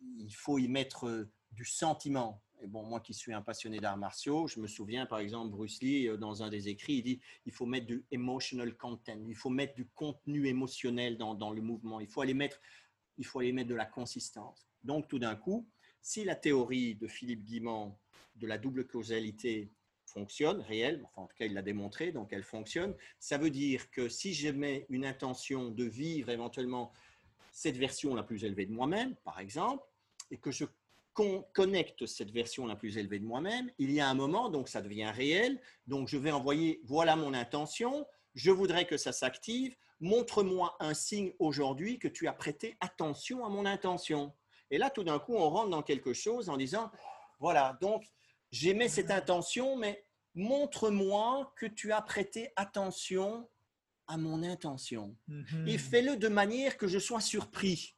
il faut y mettre euh, du sentiment. Et bon, moi qui suis un passionné d'arts martiaux, je me souviens par exemple Bruce Lee euh, dans un des écrits, il dit il faut mettre du emotional content, il faut mettre du contenu émotionnel dans, dans le mouvement, il faut aller mettre, il faut aller mettre de la consistance. Donc tout d'un coup, si la théorie de Philippe Guimand de la double causalité fonctionne, réelle, enfin en tout cas il l'a démontré, donc elle fonctionne, ça veut dire que si je mets une intention de vivre éventuellement cette version la plus élevée de moi-même, par exemple, et que je connecte cette version la plus élevée de moi-même, il y a un moment, donc ça devient réel, donc je vais envoyer, voilà mon intention, je voudrais que ça s'active, montre-moi un signe aujourd'hui que tu as prêté attention à mon intention. Et là, tout d'un coup, on rentre dans quelque chose en disant, voilà, donc j'aimais cette intention, mais montre-moi que tu as prêté attention à mon intention. Mhm. Et fais-le de manière que je sois surpris.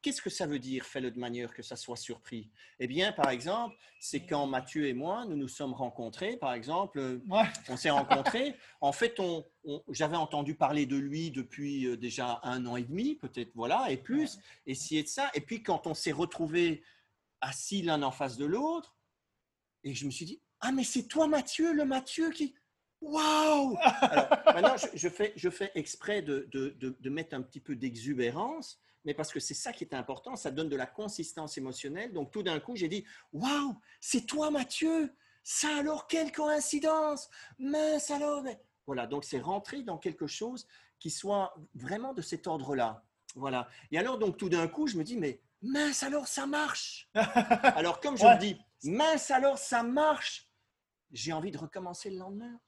Qu'est-ce que ça veut dire, fais-le de manière que ça soit surpris? Eh bien, par exemple, c'est quand Mathieu et moi, nous nous sommes rencontrés, par exemple, on s'est rencontrés. En fait, on, j'avais entendu parler de lui depuis euh, déjà un an et demi, peut-être, voilà, et plus, et ci et de ça. Et puis, quand on s'est retrouvés assis l'un en face de l'autre, et je me suis dit, ah, mais c'est toi, Mathieu, le Mathieu qui... Waouh Alors, maintenant, je, fais, je fais exprès de, de, de, mettre un petit peu d'exubérance, mais parce que c'est ça qui est important, ça donne de la consistance émotionnelle. Donc, tout d'un coup, j'ai dit Waouh, c'est toi, Mathieu Ça alors, quelle coïncidence Mince alors Voilà, donc c'est rentrer dans quelque chose qui soit vraiment de cet ordre-là. Voilà. Et alors, donc, tout d'un coup, je me dis Mais mince alors, ça marche Alors, comme je me dis Mince alors, ça marche j'ai envie de recommencer le lendemain.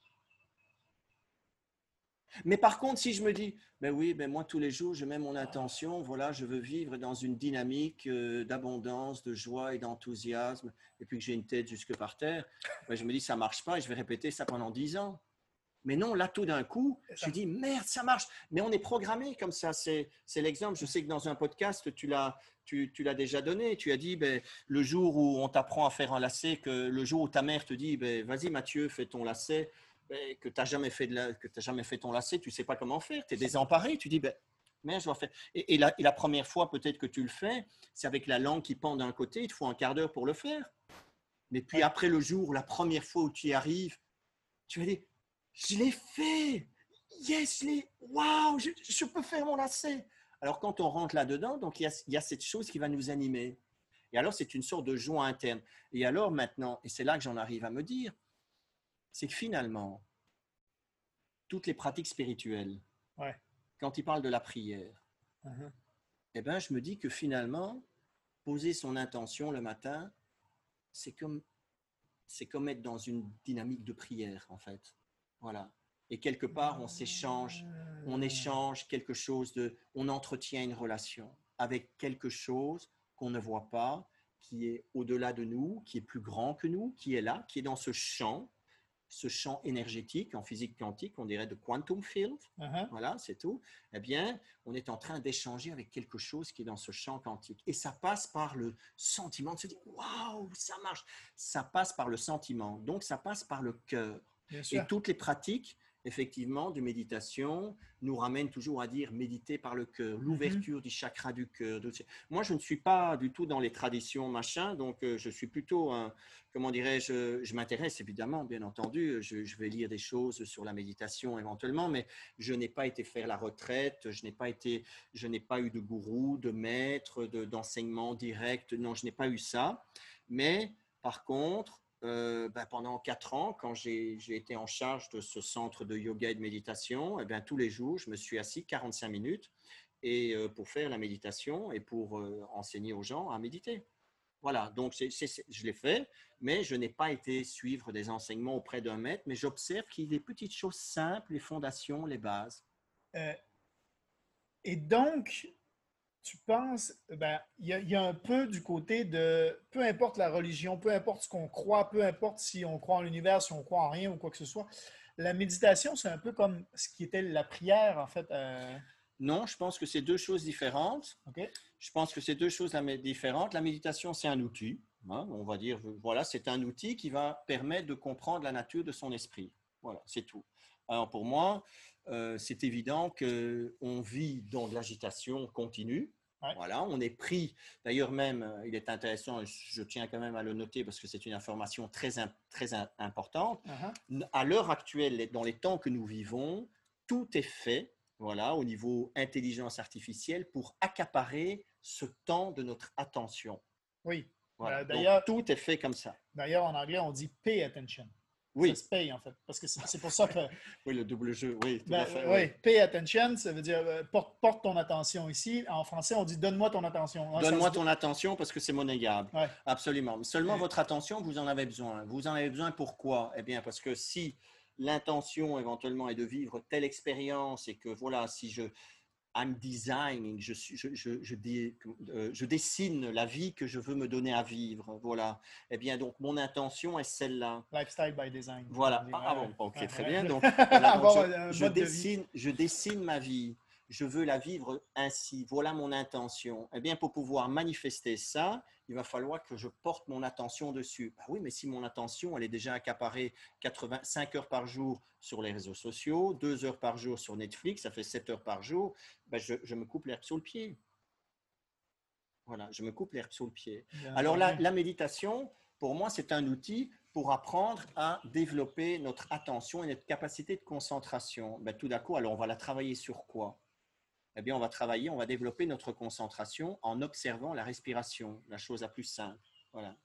Mais par contre, si je me dis, ben oui, ben moi tous les jours, je mets mon intention, voilà, je veux vivre dans une dynamique euh, d'abondance, de joie et d'enthousiasme, et puis que j'ai une tête jusque par terre, ben je me dis, ça marche pas et je vais répéter ça pendant dix ans. Mais non, là, tout d'un coup, je dis, merde, ça marche. Mais on est programmé comme ça. C'est l'exemple. Je sais que dans un podcast, tu l'as tu, tu l'as déjà donné. Tu as dit, ben, le jour où on t'apprend à faire un lacet, que le jour où ta mère te dit, ben, vas-y Mathieu, fais ton lacet, ben, que tu n'as jamais, fait jamais fait ton lacet, tu ne sais pas comment faire, tu es désemparé, tu dis, ben, merde, je dois faire. Et, la, et la première fois peut-être que tu le fais, c'est avec la langue qui pend d'un côté, il te faut un quart d'heure pour le faire. Mais puis après le jour, la première fois où tu y arrives, tu vas dire, je l'ai fait, yes, je waouh, je, peux faire mon lacet. Alors, quand on rentre là-dedans, donc il y, a, cette chose qui va nous animer. Et alors, c'est une sorte de joie interne. Et alors, maintenant, et c'est là que j'en arrive à me dire, c'est que finalement, toutes les pratiques spirituelles, quand il parle de la prière, uh-huh. eh ben, je me dis que finalement, poser son intention le matin, c'est comme, c'est comme être dans une dynamique de prière, en fait. Voilà. Et quelque part, on s'échange, on échange quelque chose de, on entretient une relation avec quelque chose qu'on ne voit pas, qui est au-delà de nous, qui est plus grand que nous, qui est là, qui est dans ce champ, ce champ énergétique en physique quantique, on dirait de quantum field. Uh-huh. Voilà, c'est tout. Eh bien, on est en train d'échanger avec quelque chose qui est dans ce champ quantique. Et ça passe par le sentiment de se dire waouh, ça marche. Ça passe par le sentiment. Donc, ça passe par le cœur. Et toutes les pratiques effectivement, de méditation nous ramène toujours à dire méditer par le cœur, mhm. l'ouverture du chakra du cœur. Moi, je ne suis pas du tout dans les traditions machin, donc euh, je suis plutôt un, comment dirais-je, je m'intéresse évidemment, bien entendu, je, vais lire des choses sur la méditation éventuellement, mais je n'ai pas été faire la retraite, je n'ai pas été, je n'ai pas eu de gourou, de maître, d'enseignement direct, non, je n'ai pas eu ça. Mais par contre, euh, ben, pendant quatre ans, quand j'ai été en charge de ce centre de yoga et de méditation, eh bien, tous les jours, je me suis assis 45 minutes et, euh, pour faire la méditation et pour euh, enseigner aux gens à méditer. Voilà, donc je l'ai fait, mais je n'ai pas été suivre des enseignements auprès d'un maître, mais j'observe qu'il y a des petites choses simples, les fondations, les bases. et donc, tu penses, ben, il y, a un peu du côté de peu importe la religion, peu importe ce qu'on croit, peu importe si on croit en l'univers, si on croit en rien ou quoi que ce soit, la méditation, c'est un peu comme ce qui était la prière, en fait. Euh. Non, je pense que c'est deux choses différentes. Je pense que c'est deux choses différentes. La méditation, c'est un outil. Hein, on va dire, voilà, c'est un outil qui va permettre de comprendre la nature de son esprit. Voilà, c'est tout. Alors pour moi, euh, c'est évident qu'on vit dans de l'agitation continue. Voilà, on est pris. D'ailleurs, même, euh, il est intéressant, je tiens quand même à le noter parce que c'est une information très, très importante. Uh-huh. À l'heure actuelle, dans les temps que nous vivons, tout est fait, voilà, au niveau intelligence artificielle pour accaparer ce temps de notre attention. Oui. Voilà. Euh, d'ailleurs, tout est fait comme ça. D'ailleurs, en anglais, on dit pay attention. Oui. Ça se paye, en fait. Parce que c'est pour ça que. oui, le double jeu, oui, tout ben, à fait. Oui, pay attention, ça veut dire euh, porte, porte, ton attention ici. En français, on dit donne-moi ton attention. Donne-moi ton attention parce que c'est monnayable. Absolument. Seulement votre attention, vous en avez besoin. Vous en avez besoin pourquoi? Eh bien, parce que si l'intention éventuellement est de vivre telle expérience et que voilà, si je I'm designing, je, je, je, euh, je, dessine la vie que je veux me donner à vivre. Voilà. Eh bien, donc, mon intention est celle-là. Lifestyle by design. Voilà. Ah, bon, ok, très bien. Donc, je, dessine, je dessine ma vie. Je veux la vivre ainsi. Voilà mon intention. Eh bien, pour pouvoir manifester ça, il va falloir que je porte mon attention dessus. Bah oui, mais si mon attention, elle est déjà accaparée 85 heures par jour sur les réseaux sociaux, 2 heures par jour sur Netflix, ça fait 7 heures par jour, bah je, me coupe l'herbe sur le pied. Voilà, je me coupe l'herbe sur le pied. Alors la, la méditation, pour moi, c'est un outil pour apprendre à développer notre attention et notre capacité de concentration. Ben, tout d'accord, alors on va la travailler sur quoi? Eh bien, on va travailler, on va développer notre concentration en observant la respiration, la chose la plus simple. Voilà.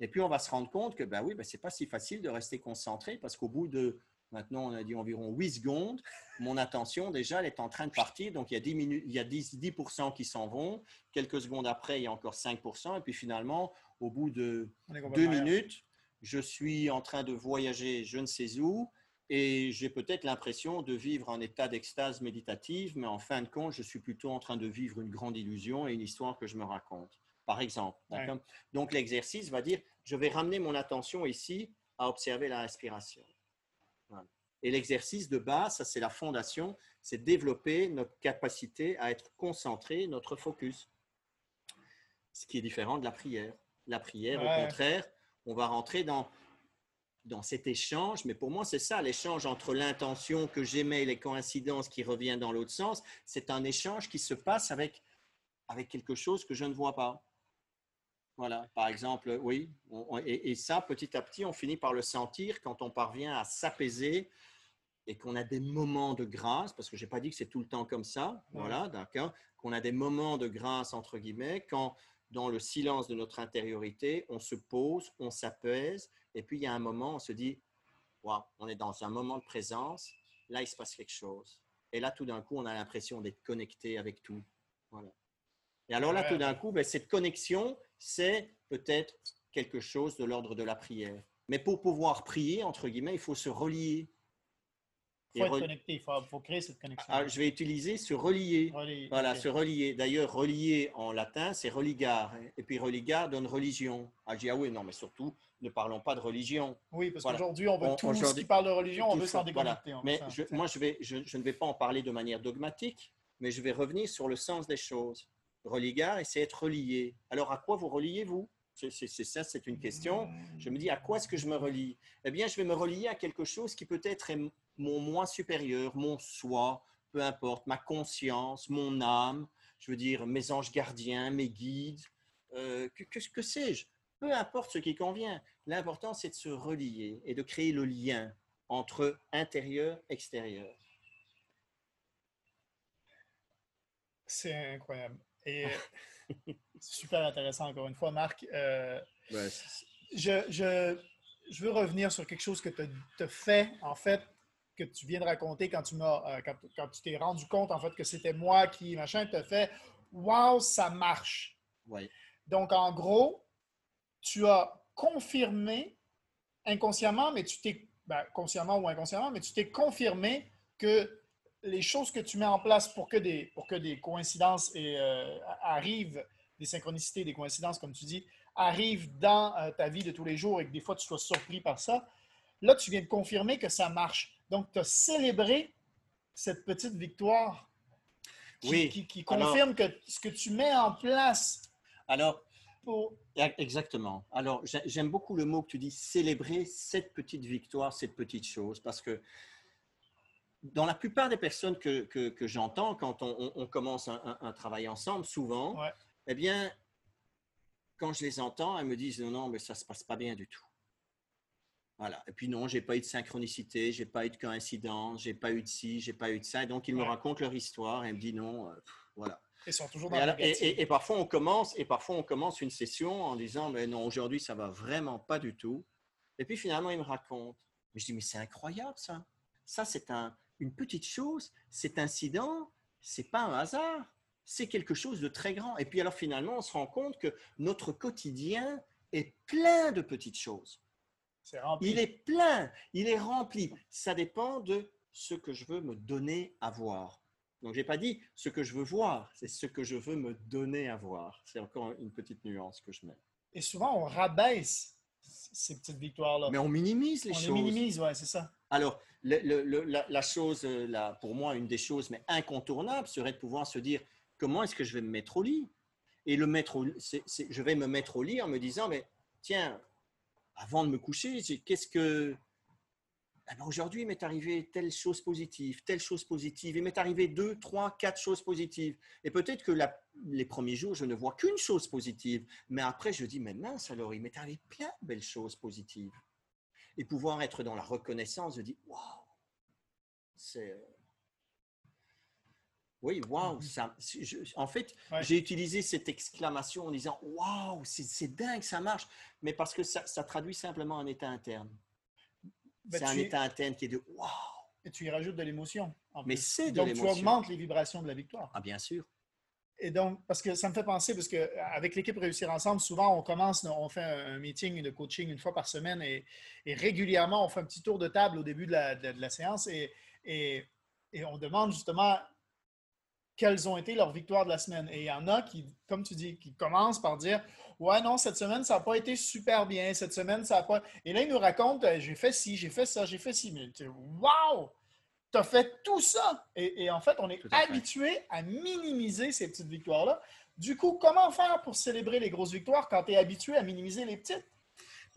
Et puis, on va se rendre compte que, ben oui, ben, ce n'est pas si facile de rester concentré parce qu'au bout de, maintenant, on a dit environ 8 secondes, mon attention, déjà, elle est en train de partir. Donc, il y a 10, minutes, il y a 10, 10% qui s'en vont. Quelques secondes après, il y a encore 5 Et puis, finalement, au bout de 2 minutes, je suis en train de voyager je ne sais où et j'ai peut-être l'impression de vivre un état d'extase méditative, mais en fin de compte, je suis plutôt en train de vivre une grande illusion et une histoire que je me raconte, par exemple. Donc l'exercice va dire, je vais ramener mon attention ici à observer la respiration. Et l'exercice de base, ça c'est la fondation, c'est développer notre capacité à être concentré, notre focus. Ce qui est différent de la prière. La prière, au contraire, on va rentrer dans, dans cet échange, mais pour moi c'est ça, l'échange entre l'intention que j'aimais et les coïncidences qui reviennent dans l'autre sens, c'est un échange qui se passe avec, avec quelque chose que je ne vois pas. Voilà, par exemple, oui. et, ça, petit à petit, on finit par le sentir quand on parvient à s'apaiser et qu'on a des moments de grâce, parce que je n'ai pas dit que c'est tout le temps comme ça, voilà, d'accord, qu'on a des moments de grâce, entre guillemets, quand dans le silence de notre intériorité, on se pose, on s'apaise, et puis il y a un moment, on se dit, wow, on est dans un moment de présence, là, il se passe quelque chose. Et là, tout d'un coup, on a l'impression d'être connecté avec tout. Voilà. Et alors là, tout d'un coup, ben, cette connexion, c'est peut-être quelque chose de l'ordre de la prière. Mais pour pouvoir prier, entre guillemets, il faut se relier. Il faut être connecté, il faut, créer cette connexion. Ah, je vais utiliser se relier. voilà, se relier. D'ailleurs, relier en latin, c'est religare. Et puis religare donne religion. Ah, je dis, ah oui, non, mais surtout, ne parlons pas de religion. Oui, parce qu'aujourd'hui, on veut tout ce qui parle de religion, on veut s'en déconnecter. Mais moi, je, vais, je, je, ne vais pas en parler de manière dogmatique, mais je vais revenir sur le sens des choses religare et c'est être relié. Alors, à quoi vous reliez-vous? C'est ça, c'est une question. Je me dis, à quoi est-ce que je me relie? Eh bien, je vais me relier à quelque chose qui peut-être est mon moi supérieur, mon soi, peu importe, ma conscience, mon âme, je veux dire, mes anges gardiens, mes guides, euh, que, que, que sais-je? Peu importe ce qui convient. L'important, c'est de se relier et de créer le lien entre intérieur et extérieur. C'est incroyable. Et super intéressant, encore une fois, Marc. Euh, je, je, je, veux revenir sur quelque chose que tu as fait, en fait, que tu viens de raconter quand tu m'as euh, quand, quand, tu t'es rendu compte, en fait, que c'était moi qui, machin, te fait Wow, ça marche. Oui. Donc, en gros, tu as confirmé inconsciemment, mais tu t'es, ben, consciemment ou inconsciemment, mais tu t'es confirmé que les choses que tu mets en place pour que des, pour que des coïncidences euh, arrivent, des synchronicités, des coïncidences, comme tu dis, arrivent dans euh, ta vie de tous les jours et que des fois tu sois surpris par ça, là, tu viens de confirmer que ça marche. Donc, tu as célébré cette petite victoire qui, qui, confirme que ce que tu mets en place. Alors, exactement. Alors, j'aime beaucoup le mot que tu dis, célébrer cette petite victoire, cette petite chose, parce que dans la plupart des personnes que, que, j'entends quand on, commence un, travail ensemble, souvent, eh bien, quand je les entends, elles me disent non, non, mais ça ne se passe pas bien du tout. Voilà. Et puis non, j'ai pas eu de synchronicité, j'ai pas eu de coïncidence, j'ai pas eu de ci, j'ai pas eu de ça. Et donc ils me racontent leur histoire et me disent non, euh, voilà. Ils sont toujours dans et, et, et, parfois on commence et parfois on commence une session en disant mais non aujourd'hui ça va vraiment pas du tout. Et puis finalement ils me racontent. Mais je dis mais c'est incroyable ça. Ça c'est un une petite chose, cet incident, c'est pas un hasard, c'est quelque chose de très grand. Et puis alors finalement, on se rend compte que notre quotidien est plein de petites choses. il est plein, il est rempli. Ça dépend de ce que je veux me donner à voir. Donc, je n'ai pas dit ce que je veux voir, c'est ce que je veux me donner à voir. C'est encore une petite nuance que je mets. Et souvent, on rabaisse ces petites victoires-là. Mais on minimise les choses. On les minimise, oui, c'est ça. Alors, la, chose, euh, pour moi, une des choses mais incontournables serait de pouvoir se dire comment est-ce que je vais me mettre au lit? Et le mettre je vais me mettre au lit en me disant mais tiens, avant de me coucher, qu'est-ce que ah ben, aujourd'hui, il m'est arrivé telle chose positive, telle chose positive. Il m'est arrivé deux, trois, quatre choses positives. Et peut-être que les premiers jours, je ne vois qu'une chose positive. Mais après, je dis, mais mince, alors, il m'est arrivé plein de belles choses positives et pouvoir être dans la reconnaissance de dire waouh, c'est. Euh, oui, waouh, ça. en fait, j'ai utilisé cette exclamation en disant waouh, c'est dingue, ça marche, mais parce que ça, traduit simplement un état interne. Ben, c'est un état interne qui est de waouh. Et tu y rajoutes de l'émotion. Mais c'est de l'émotion. Donc, tu augmentes les vibrations de la victoire. Ah, bien sûr. et donc, parce que ça me fait penser, parce qu'avec l'équipe Réussir Ensemble, souvent, on commence, on fait un meeting de coaching une fois par semaine et, régulièrement, on fait un petit tour de table au début de la, séance et, et, on demande justement quelles ont été leurs victoires de la semaine. Et il y en a qui, comme tu dis, qui commencent par dire Ouais, non, cette semaine, ça n'a pas été super bien. Cette semaine, ça n'a pas. Et là, ils nous racontent J'ai fait ci, j'ai fait ça, j'ai fait ci. Mais wow! tu as fait tout ça. Et, en fait, on est habitué à minimiser ces petites victoires-là. Du coup, comment faire pour célébrer les grosses victoires quand tu es habitué à minimiser les petites?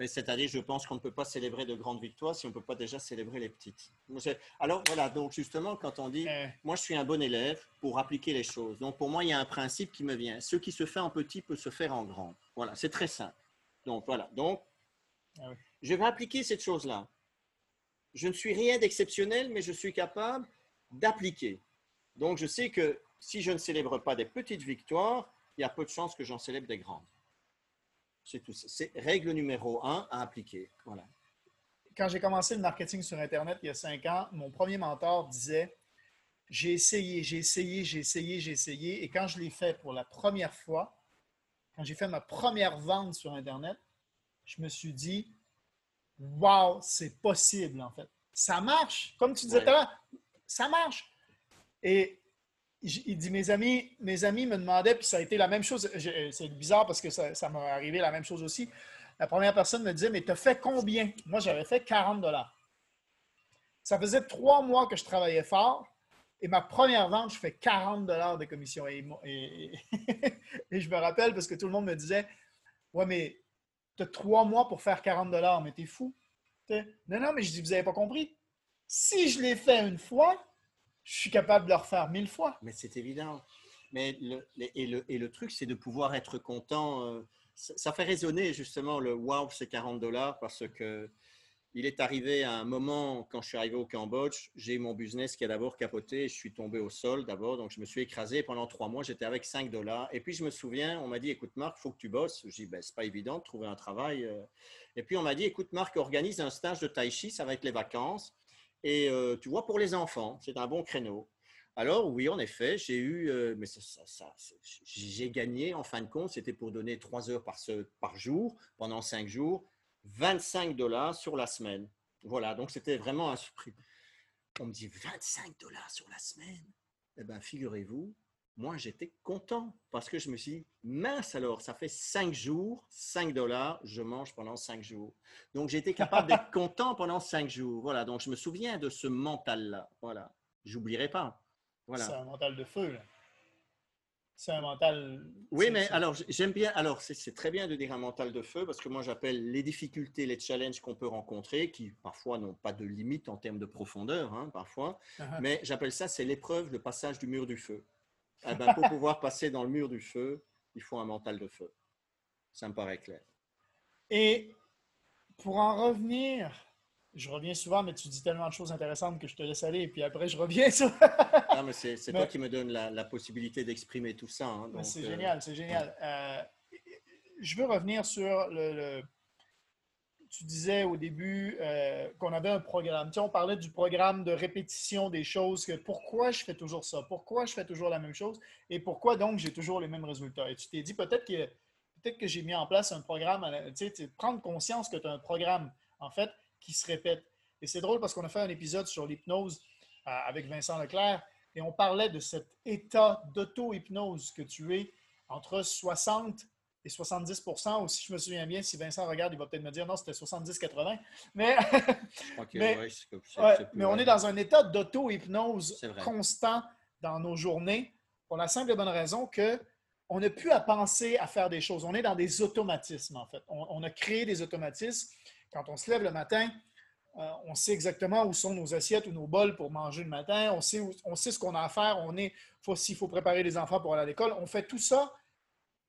C'est-à-dire, je pense qu'on ne peut pas célébrer de grandes victoires si on ne peut pas déjà célébrer les petites. Alors voilà, donc justement, quand on dit, eh. moi je suis un bon élève pour appliquer les choses. Donc pour moi, il y a un principe qui me vient. Ce qui se fait en petit peut se faire en grand. Voilà, c'est très simple. Donc voilà, donc ah je vais appliquer cette chose-là je ne suis rien d'exceptionnel, mais je suis capable d'appliquer. Donc, je sais que si je ne célèbre pas des petites victoires, il y a peu de chances que j'en célèbre des grandes. C'est tout. C'est règle numéro un à appliquer. Voilà. Quand j'ai commencé le marketing sur Internet il y a cinq ans, mon premier mentor disait J'ai essayé, j'ai essayé, j'ai essayé, j'ai essayé. Et quand je l'ai fait pour la première fois, quand j'ai fait ma première vente sur Internet, je me suis dit wow, c'est possible, en fait. Ça marche. Comme tu disais tout à l'heure, ça marche. Et il dit, mes amis, mes amis me demandaient, puis ça a été la même chose. C'est bizarre parce que ça, ça m'est arrivé la même chose aussi. La première personne me disait, mais tu as fait combien? Moi, j'avais fait 40 dollars. Ça faisait trois mois que je travaillais fort. Et ma première vente, je fais 40 dollars de commission. Et, je me rappelle parce que tout le monde me disait, ouais, mais tu as trois mois pour faire 40 dollars, mais t'es fou. Non, non, mais je dis, vous n'avez pas compris. Si je l'ai fait une fois, je suis capable de le refaire mille fois. Mais c'est évident. Mais le, et, le, et, le, truc, c'est de pouvoir être content. Euh, ça, fait résonner justement le wow, c'est 40 dollars parce que il est arrivé à un moment, quand je suis arrivé au Cambodge, j'ai eu mon business qui a d'abord capoté, je suis tombé au sol d'abord, donc je me suis écrasé pendant trois mois, j'étais avec 5 dollars. Et puis je me souviens, on m'a dit, écoute Marc, il faut que tu bosses. Je dis, ben, c'est pas évident de trouver un travail. Euh. Et puis on m'a dit, écoute Marc, organise un stage de tai chi, ça va être les vacances. Et euh, tu vois, pour les enfants, c'est un bon créneau. Alors oui, en effet, j'ai eu, euh, mais ça, j'ai gagné en fin de compte, c'était pour donner trois heures par, par jour pendant cinq jours. 25 dollars sur la semaine. Voilà, donc c'était vraiment un surprise. On me dit 25 dollars sur la semaine? Eh bien, figurez-vous, moi j'étais content parce que je me suis dit, mince alors, ça fait 5 jours, 5 dollars, je mange pendant 5 jours. Donc j'étais capable d'être content pendant 5 jours. Voilà, donc je me souviens de ce mental-là. Voilà, j'oublierai pas. Voilà. C'est un mental de feu. Là c'est un mental. Oui, mais alors j'aime bien. Alors c'est très bien de dire un mental de feu parce que moi j'appelle les difficultés, les challenges qu'on peut rencontrer, qui parfois n'ont pas de limite en termes de profondeur, hein, parfois. Uh-huh. Mais j'appelle ça c'est l'épreuve, le passage du mur du feu. Eh ben, pour pouvoir passer dans le mur du feu, il faut un mental de feu. Ça me paraît clair. Et pour en revenir je reviens souvent, mais tu dis tellement de choses intéressantes que je te laisse aller et puis après je reviens sur. non, mais c'est toi qui me donne la, possibilité d'exprimer tout ça. Hein, c'est euh, génial, c'est génial. Euh, je veux revenir sur le. Tu disais au début euh, qu'on avait un programme. Tu sais, on parlait du programme de répétition des choses, que pourquoi je fais toujours ça, pourquoi je fais toujours la même chose et pourquoi donc j'ai toujours les mêmes résultats. Et tu t'es dit peut-être que, peut que j'ai mis en place un programme, tu sais, prendre conscience que tu as un programme. En fait, qui se répète. Et c'est drôle parce qu'on a fait un épisode sur l'hypnose euh, avec Vincent Leclerc et on parlait de cet état d'auto-hypnose que tu es entre 60 et 70% ou si je me souviens bien, si Vincent regarde, il va peut-être me dire non, c'était 70-80. Mais, mais, on est dans un état d'auto-hypnose constant dans nos journées pour la simple et bonne raison que on n'a plus à penser à faire des choses. On est dans des automatismes, en fait. on a créé des automatismes quand on se lève le matin, euh, on sait exactement où sont nos assiettes ou nos bols pour manger le matin. On sait, on sait ce qu'on a à faire. On est, s'il faut préparer les enfants pour aller à l'école, on fait tout ça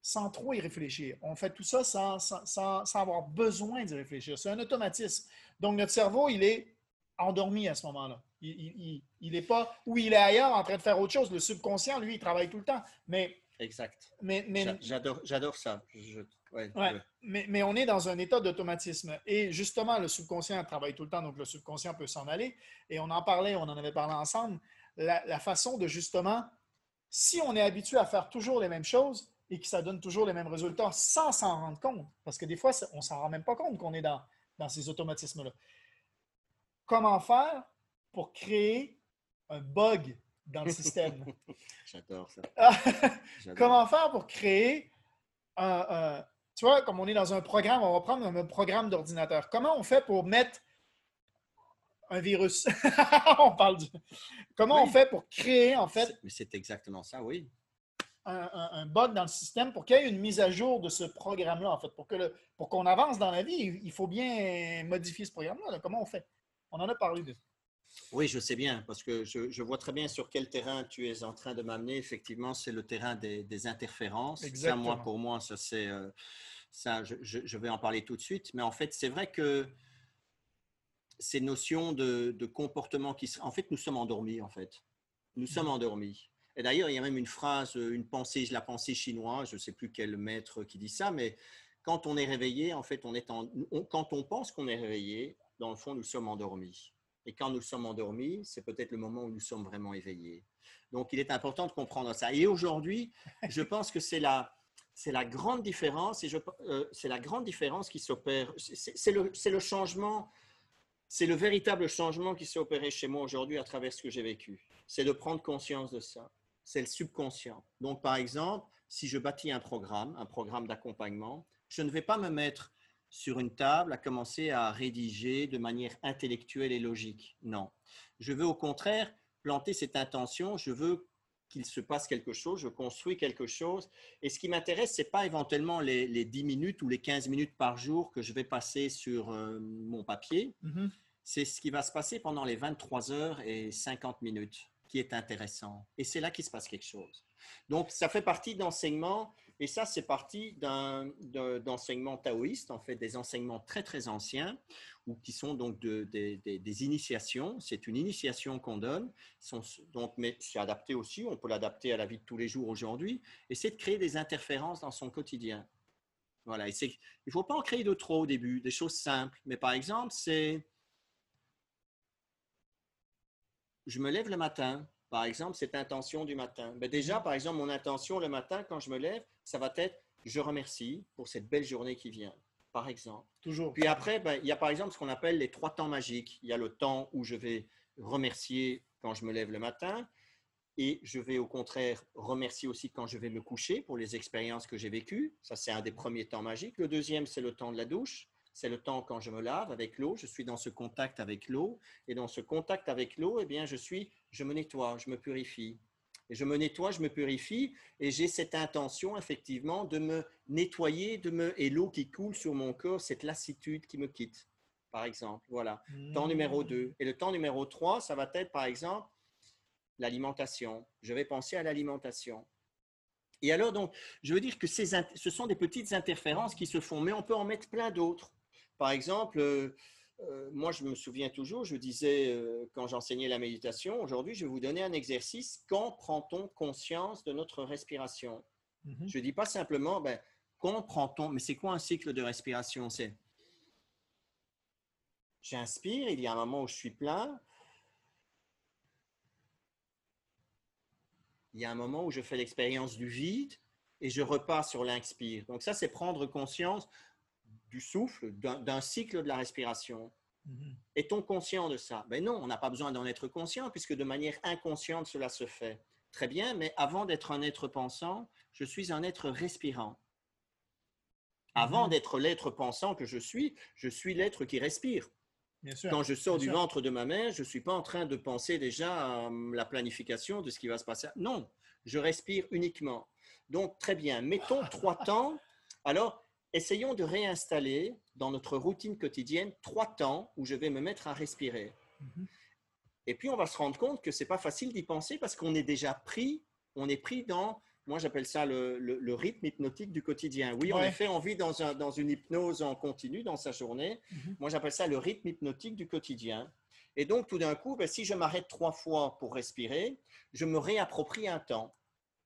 sans trop y réfléchir. On fait tout ça sans, sans, avoir besoin d'y réfléchir. C'est un automatisme. Donc, notre cerveau, il est endormi à ce moment-là. Il n'est pas, ou il est ailleurs en train de faire autre chose. Le subconscient, lui, il travaille tout le temps. Mais, exact. Mais, mais j'adore ça. Je, mais, on est dans un état d'automatisme. Et justement, le subconscient travaille tout le temps, donc le subconscient peut s'en aller. Et on en parlait, on en avait parlé ensemble. La, façon de justement si on est habitué à faire toujours les mêmes choses et que ça donne toujours les mêmes résultats sans s'en rendre compte, parce que des fois, on ne s'en rend même pas compte qu'on est dans, dans ces automatismes-là. Comment faire pour créer un bug dans le système? J'adore ça. Comment faire pour créer un, Tu vois, comme on est dans un programme, on va prendre un programme d'ordinateur. Comment on fait pour mettre un virus? on parle du. Comment on fait pour créer, en fait. Mais c'est exactement ça, oui. Un, bug dans le système pour qu'il y ait une mise à jour de ce programme-là, en fait. Pour qu'on pour qu'on avance dans la vie, il faut bien modifier ce programme-là. Comment on fait? On en a parlé de oui, je sais bien, parce que je, vois très bien sur quel terrain tu es en train de m'amener. Effectivement, c'est le terrain des, interférences. Exactement. Ça, moi, pour moi, ça, c'est, euh, ça je, je, vais en parler tout de suite. Mais en fait, c'est vrai que ces notions de, comportement qui En fait, nous sommes endormis, en fait. Nous sommes mmh. endormis. Et d'ailleurs, il y a même une phrase, une pensée, la pensée chinoise, je ne sais plus quel maître qui dit ça, mais quand on est réveillé, en fait, on est en, quand on pense qu'on est réveillé, dans le fond, nous sommes endormis. Et quand nous sommes endormis, c'est peut-être le moment où nous sommes vraiment éveillés. Donc, il est important de comprendre ça. Et aujourd'hui, je pense que c'est la, c'est la grande différence, et euh, c'est la grande différence qui s'opère. C'est le, le changement c'est le véritable changement qui s'est opéré chez moi aujourd'hui à travers ce que j'ai vécu. C'est de prendre conscience de ça. C'est le subconscient. Donc, par exemple, si je bâtis un programme, un programme d'accompagnement, je ne vais pas me mettre sur une table à commencer à rédiger de manière intellectuelle et logique. Non. Je veux au contraire planter cette intention. Je veux qu'il se passe quelque chose, je construis quelque chose. Et ce qui m'intéresse, ce n'est pas éventuellement les, 10 minutes ou les 15 minutes par jour que je vais passer sur euh, mon papier. Mm-hmm. C'est ce qui va se passer pendant les 23 heures et 50 minutes qui est intéressant. Et c'est là qu'il se passe quelque chose. Donc, ça fait partie d'enseignements, et ça, c'est partie d'enseignements taoïstes, en fait, des enseignements très, très anciens, ou qui sont donc des initiations. C'est une initiation qu'on donne, donc, mais c'est adapté aussi, on peut l'adapter à la vie de tous les jours aujourd'hui, et c'est de créer des interférences dans son quotidien. Voilà, et il ne faut pas en créer de trop au début, des choses simples. Mais par exemple, c'est je me lève le matin, par exemple, cette intention du matin. Ben déjà, par exemple, mon intention le matin, quand je me lève, ça va être je remercie pour cette belle journée qui vient, par exemple. Toujours. Puis après, ben, il y a par exemple ce qu'on appelle les trois temps magiques. Il y a le temps où je vais remercier quand je me lève le matin. Et je vais au contraire remercier aussi quand je vais me coucher pour les expériences que j'ai vécues. Ça, c'est un des premiers temps magiques. Le deuxième, c'est le temps de la douche c'est le temps quand je me lave avec l'eau, je suis dans ce contact avec l'eau, et dans ce contact avec l'eau, eh bien, je suis, je me nettoie, je me purifie. Et je me nettoie, je me purifie, et j'ai cette intention, effectivement, de me nettoyer, de me, et l'eau qui coule sur mon corps, cette lassitude qui me quitte, par exemple. Voilà. Temps numéro 2. Mmh. Et le temps numéro 3, ça va être, par exemple, l'alimentation. Je vais penser à l'alimentation. Et alors, donc, je veux dire que ce sont des petites interférences qui se font, mais on peut en mettre plein d'autres. Par exemple, euh, moi, je me souviens toujours, je disais euh, quand j'enseignais la méditation, aujourd'hui, je vais vous donner un exercice. Quand prend-on conscience de notre respiration? Mhm. Je ne dis pas simplement, ben, quand prend-on, mais c'est quoi un cycle de respiration? C'est j'inspire, il y a un moment où je suis plein. Il y a un moment où je fais l'expérience du vide et je repars sur l'inspire. Donc ça, c'est prendre conscience du souffle, d'un cycle de la respiration. Mhm. Est-on conscient de ça? Ben non, on n'a pas besoin d'en être conscient puisque de manière inconsciente cela se fait. Très bien, mais avant d'être un être pensant, je suis un être respirant. Avant mhm. d'être l'être pensant que je suis, je suis l'être qui respire. Quand je sors du ventre de ma mère, je ne suis pas en train de penser déjà à la planification de ce qui va se passer. Non, je respire uniquement. Donc, très bien, mettons trois temps. Alors, essayons de réinstaller dans notre routine quotidienne trois temps où je vais me mettre à respirer. Mhm. Et puis, on va se rendre compte que ce n'est pas facile d'y penser parce qu'on est déjà pris, on est pris dans, moi j'appelle ça le, rythme hypnotique du quotidien. Oui, en effet, on vit dans, un, dans, une hypnose en continu dans sa journée. Mhm. Moi, j'appelle ça le rythme hypnotique du quotidien. Et donc, tout d'un coup, ben, si je m'arrête trois fois pour respirer, je me réapproprie un temps.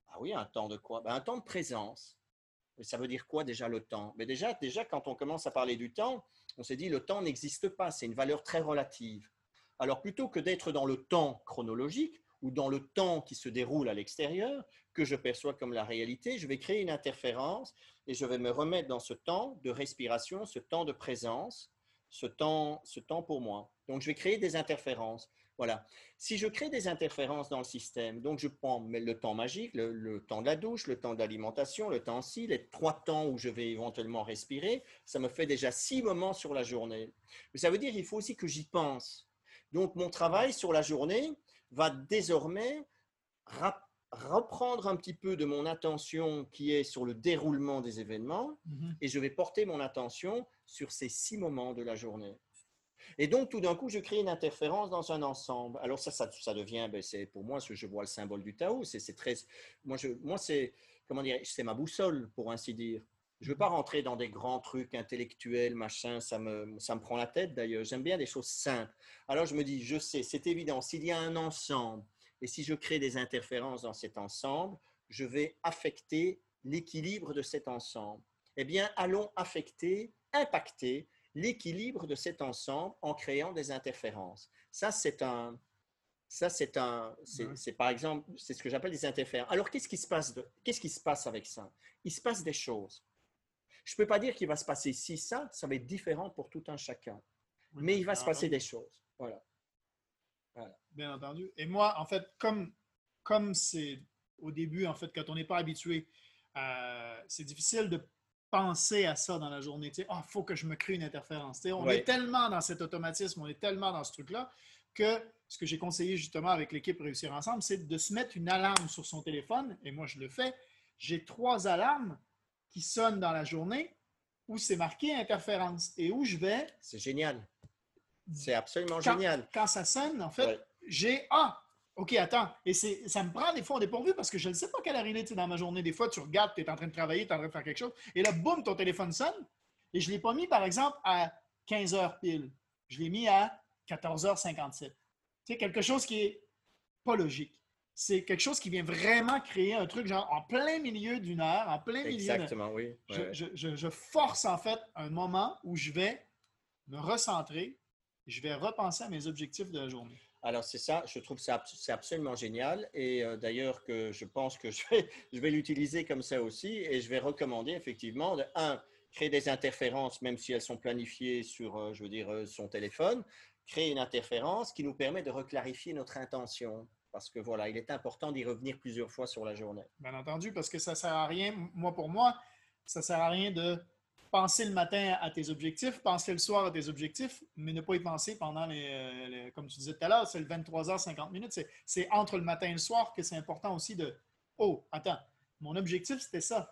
Ah oui, un temps de quoi? Ben, Un temps de présence ça veut dire quoi déjà le temps? Mais déjà, déjà, quand on commence à parler du temps, on s'est dit le temps n'existe pas, c'est une valeur très relative. Alors plutôt que d'être dans le temps chronologique, ou dans le temps qui se déroule à l'extérieur, que je perçois comme la réalité, je vais créer une interférence et je vais me remettre dans ce temps de respiration, ce temps de présence, ce temps, ce temps pour moi. Donc, je vais créer des interférences. Voilà. Si je crée des interférences dans le système, donc je prends le temps magique, le, temps de la douche, le temps d'alimentation, le temps ci, les trois temps où je vais éventuellement respirer, ça me fait déjà six moments sur la journée. Mais ça veut dire qu'il faut aussi que j'y pense. Donc mon travail sur la journée va désormais reprendre un petit peu de mon attention qui est sur le déroulement des événements mm-hmm. et je vais porter mon attention sur ces six moments de la journée. Et donc, tout d'un coup, je crée une interférence dans un ensemble. Alors ça, ça, devient, ben, c'est pour moi, je vois le symbole du Tao. C'est très, moi, moi, c'est comment dire, c'est ma boussole, pour ainsi dire. Je ne veux pas rentrer dans des grands trucs intellectuels, machin, ça me, ça me prend la tête d'ailleurs. J'aime bien des choses simples. Alors je me dis, je sais, c'est évident, s'il y a un ensemble, et si je crée des interférences dans cet ensemble, je vais affecter l'équilibre de cet ensemble. Eh bien, allons affecter, impacter l'équilibre de cet ensemble en créant des interférences. Ça, c'est un, ça, c'est un, c'est par exemple, c'est ce que j'appelle des interférences. Alors, qu'est-ce qui se passe qu'est-ce qui se passe avec ça? Il se passe des choses. Je ne peux pas dire qu'il va se passer ci, ça, ça va être différent pour tout un chacun. Mais il va se passer des choses. Voilà. Bien entendu. Et moi, en fait, comme comme c'est au début, en fait, quand on n'est pas habitué, euh, c'est difficile de penser à ça dans la journée. Il ah, faut que je me crée une interférence. on est tellement dans cet automatisme, on est tellement dans ce truc-là que ce que j'ai conseillé justement avec l'équipe Réussir Ensemble, c'est de se mettre une alarme sur son téléphone. Et moi, je le fais. J'ai trois alarmes qui sonnent dans la journée où c'est marqué interférence et où je vais. C'est génial. C'est absolument génial. Quand ça sonne, en fait, j'ai Ah, OK, attends. Et ça me prend des fois au dépourvu parce que je ne sais pas quelle heure il est dans ma journée. Des fois, tu regardes, tu es en train de travailler, tu es en train de faire quelque chose. Et là, boum, ton téléphone sonne. Et je ne l'ai pas mis, par exemple, à 15 heures pile. Je l'ai mis à 14h57. C'est quelque chose qui est pas logique. C'est quelque chose qui vient vraiment créer un truc genre en plein milieu d'une heure, en plein milieu. Exactement, oui. Je, je, force en fait un moment où je vais me recentrer, je vais repenser à mes objectifs de la journée. Alors c'est ça, je trouve que c'est absolument génial et euh, d'ailleurs que je pense que je vais, je vais l'utiliser comme ça aussi et je vais recommander effectivement de un créer des interférences même si elles sont planifiées sur euh, je veux dire euh, son téléphone, créer une interférence qui nous permet de reclarifier notre intention parce que voilà, il est important d'y revenir plusieurs fois sur la journée. Bien entendu parce que ça sert à rien moi pour moi, ça sert à rien de penser le matin à tes objectifs, penser le soir à tes objectifs, mais ne pas y penser pendant les, comme tu disais tout à l'heure, c'est le 23h50 minutes. C'est entre le matin et le soir que c'est important aussi de Oh, attends, mon objectif c'était ça.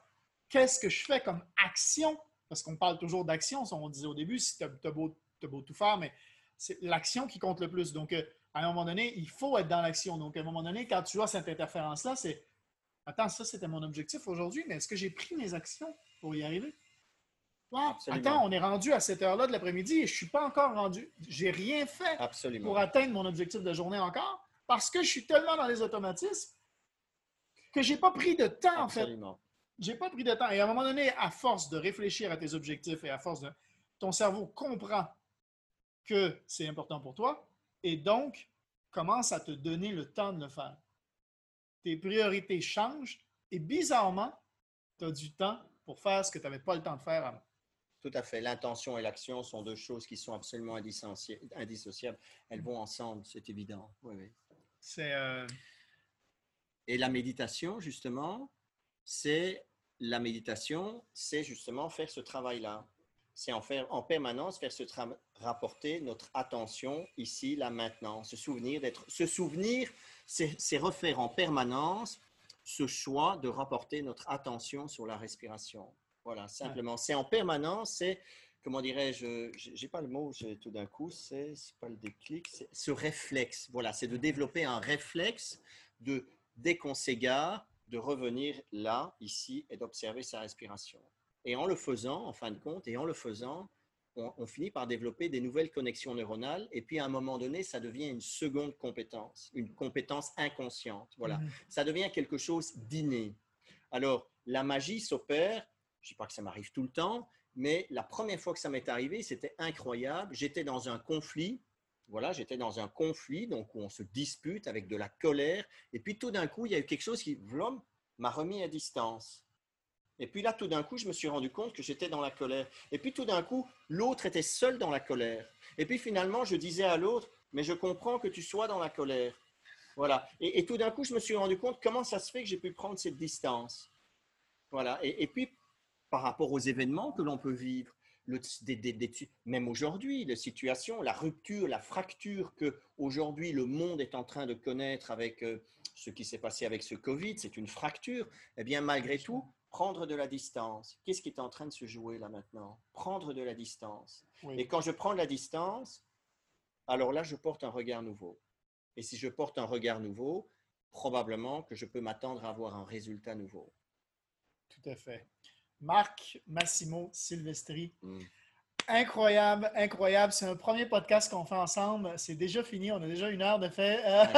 Qu'est-ce que je fais comme action? Parce qu'on parle toujours d'action, on disait au début, si tu as, beau, tout faire, mais c'est l'action qui compte le plus. Donc, euh, à un moment donné, il faut être dans l'action. Donc, à un moment donné, quand tu as cette interférence-là, c'est Attends, ça c'était mon objectif aujourd'hui, mais est-ce que j'ai pris mes actions pour y arriver? Attends, on est rendu à cette heure-là de l'après-midi et je ne suis pas encore rendu. J'ai rien fait pour atteindre mon objectif de journée encore parce que je suis tellement dans les automatismes que je n'ai pas pris de temps, en fait. J'ai pas pris de temps. Et à un moment donné, à force de réfléchir à tes objectifs et à force de. Ton cerveau comprend que c'est important pour toi et donc commence à te donner le temps de le faire. Tes priorités changent et bizarrement, tu as du temps pour faire ce que tu n'avais pas le temps de faire avant. Tout à fait. L'intention et l'action sont deux choses qui sont absolument indissociables. Elles vont ensemble, c'est évident. Oui, oui. C'est. Euh, et la méditation, justement, c'est la méditation, c'est justement faire ce travail-là. C'est en faire en permanence faire ce rapporter notre attention ici, là, maintenant. Se souvenir d'être, se souvenir, c'est refaire en permanence ce choix de rapporter notre attention sur la respiration. Voilà, simplement. C'est en permanence, c'est, comment dirais-je, j'ai pas le mot tout d'un coup, c'est pas le déclic, c'est ce réflexe. Voilà, c'est de développer un réflexe de, dès qu'on s'égare, de revenir là, ici, et d'observer sa respiration. Et en le faisant, en fin de compte, et en le faisant, on, finit par développer des nouvelles connexions neuronales. Et puis, à un moment donné, ça devient une seconde compétence, une compétence inconsciente. Voilà, mmh. ça devient quelque chose d'inné. Alors, la magie s'opère je ne dis pas que ça m'arrive tout le temps, mais la première fois que ça m'est arrivé, c'était incroyable. J'étais dans un conflit voilà, j'étais dans un conflit, donc où on se dispute avec de la colère. Et puis tout d'un coup, il y a eu quelque chose qui, vlom, m'a remis à distance. Et puis là, tout d'un coup, je me suis rendu compte que j'étais dans la colère. Et puis tout d'un coup, l'autre était seul dans la colère. Et puis finalement, je disais à l'autre, mais je comprends que tu sois dans la colère. Voilà. Et, tout d'un coup, je me suis rendu compte comment ça se fait que j'ai pu prendre cette distance. Voilà. Et, puis, par rapport aux événements que l'on peut vivre, le, même aujourd'hui, la situation, la rupture, la fracture que aujourd'hui le monde est en train de connaître avec euh, ce qui s'est passé avec ce Covid, c'est une fracture. Eh bien, malgré tout, prendre de la distance. Qu'est-ce qui est en train de se jouer là maintenant? Prendre de la distance. Et quand je prends de la distance, alors là, je porte un regard nouveau. Et si je porte un regard nouveau, probablement que je peux m'attendre à avoir un résultat nouveau. Tout à fait. Marc Massimo Silvestri. Hmm. Incroyable, incroyable. C'est un premier podcast qu'on fait ensemble. C'est déjà fini. On a déjà une heure de fait. Hein,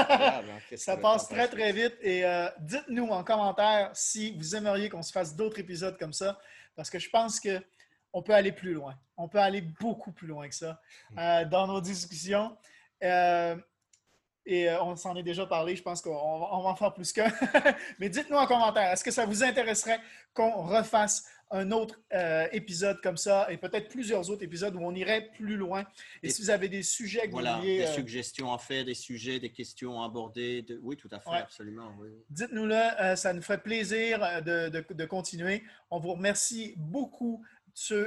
Ça passe très, très vite. Et euh, dites-nous en commentaire si vous aimeriez qu'on se fasse d'autres épisodes comme ça. Parce que je pense qu'on peut aller plus loin. On peut aller beaucoup plus loin que ça euh, dans nos discussions. Euh, et on s'en est déjà parlé, je pense qu'on va en faire plus qu'un. Mais dites-nous en commentaire, est-ce que ça vous intéresserait qu'on refasse un autre euh, épisode comme ça et peut-être plusieurs autres épisodes où on irait plus loin. Et, si vous avez des sujets que voilà, des euh, suggestions à faire, des sujets, des questions à aborder, oui, tout à fait, absolument. Dites-nous-le, euh, ça nous ferait plaisir de, de, continuer. On vous remercie beaucoup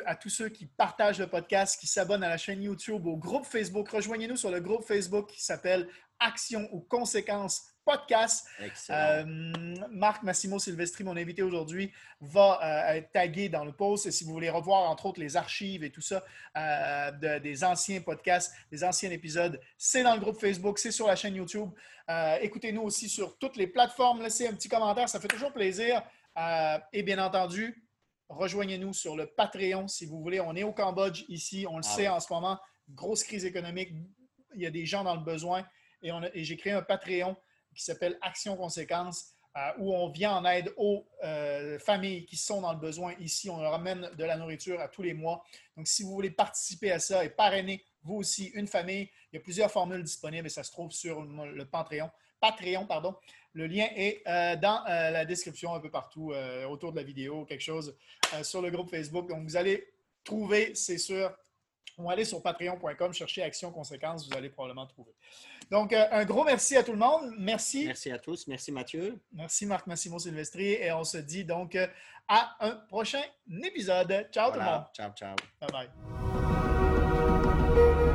à tous ceux qui partagent le podcast, qui s'abonnent à la chaîne YouTube, au groupe Facebook. Rejoignez-nous sur le groupe Facebook qui s'appelle Action ou Conséquences podcast. Euh, Marc Massimo Silvestri, mon invité aujourd'hui, va euh, être tagué dans le post. Et si vous voulez revoir, entre autres, les archives et tout ça euh, des anciens podcasts, des anciens épisodes, c'est dans le groupe Facebook, c'est sur la chaîne YouTube. Écoutez-nous aussi sur toutes les plateformes. Laissez un petit commentaire, ça fait toujours plaisir. et bien entendu, rejoignez-nous sur le Patreon si vous voulez. On est au Cambodge ici, on le ah sait en ce moment. Grosse crise économique. Il y a des gens dans le besoin. Et, et j'ai créé un Patreon qui s'appelle Action Conséquences, euh, où on vient en aide aux euh, familles qui sont dans le besoin. Ici, on leur amène de la nourriture à tous les mois. Donc, si vous voulez participer à ça et parrainer, vous aussi, une famille, il y a plusieurs formules disponibles et ça se trouve sur le Patreon. Patreon, pardon. Le lien est euh, dans la description un peu partout, autour de la vidéo, quelque chose sur le groupe Facebook. Donc, vous allez trouver, c'est sûr, ou aller sur patreon.com, chercher Action Conséquences, vous allez probablement trouver. Donc, euh, un gros merci à tout le monde. Merci. Merci à tous. Merci Mathieu. Merci Marc Massimo Silvestri. Et on se dit donc euh, à un prochain épisode. Ciao tout le monde. Ciao, ciao. Bye bye.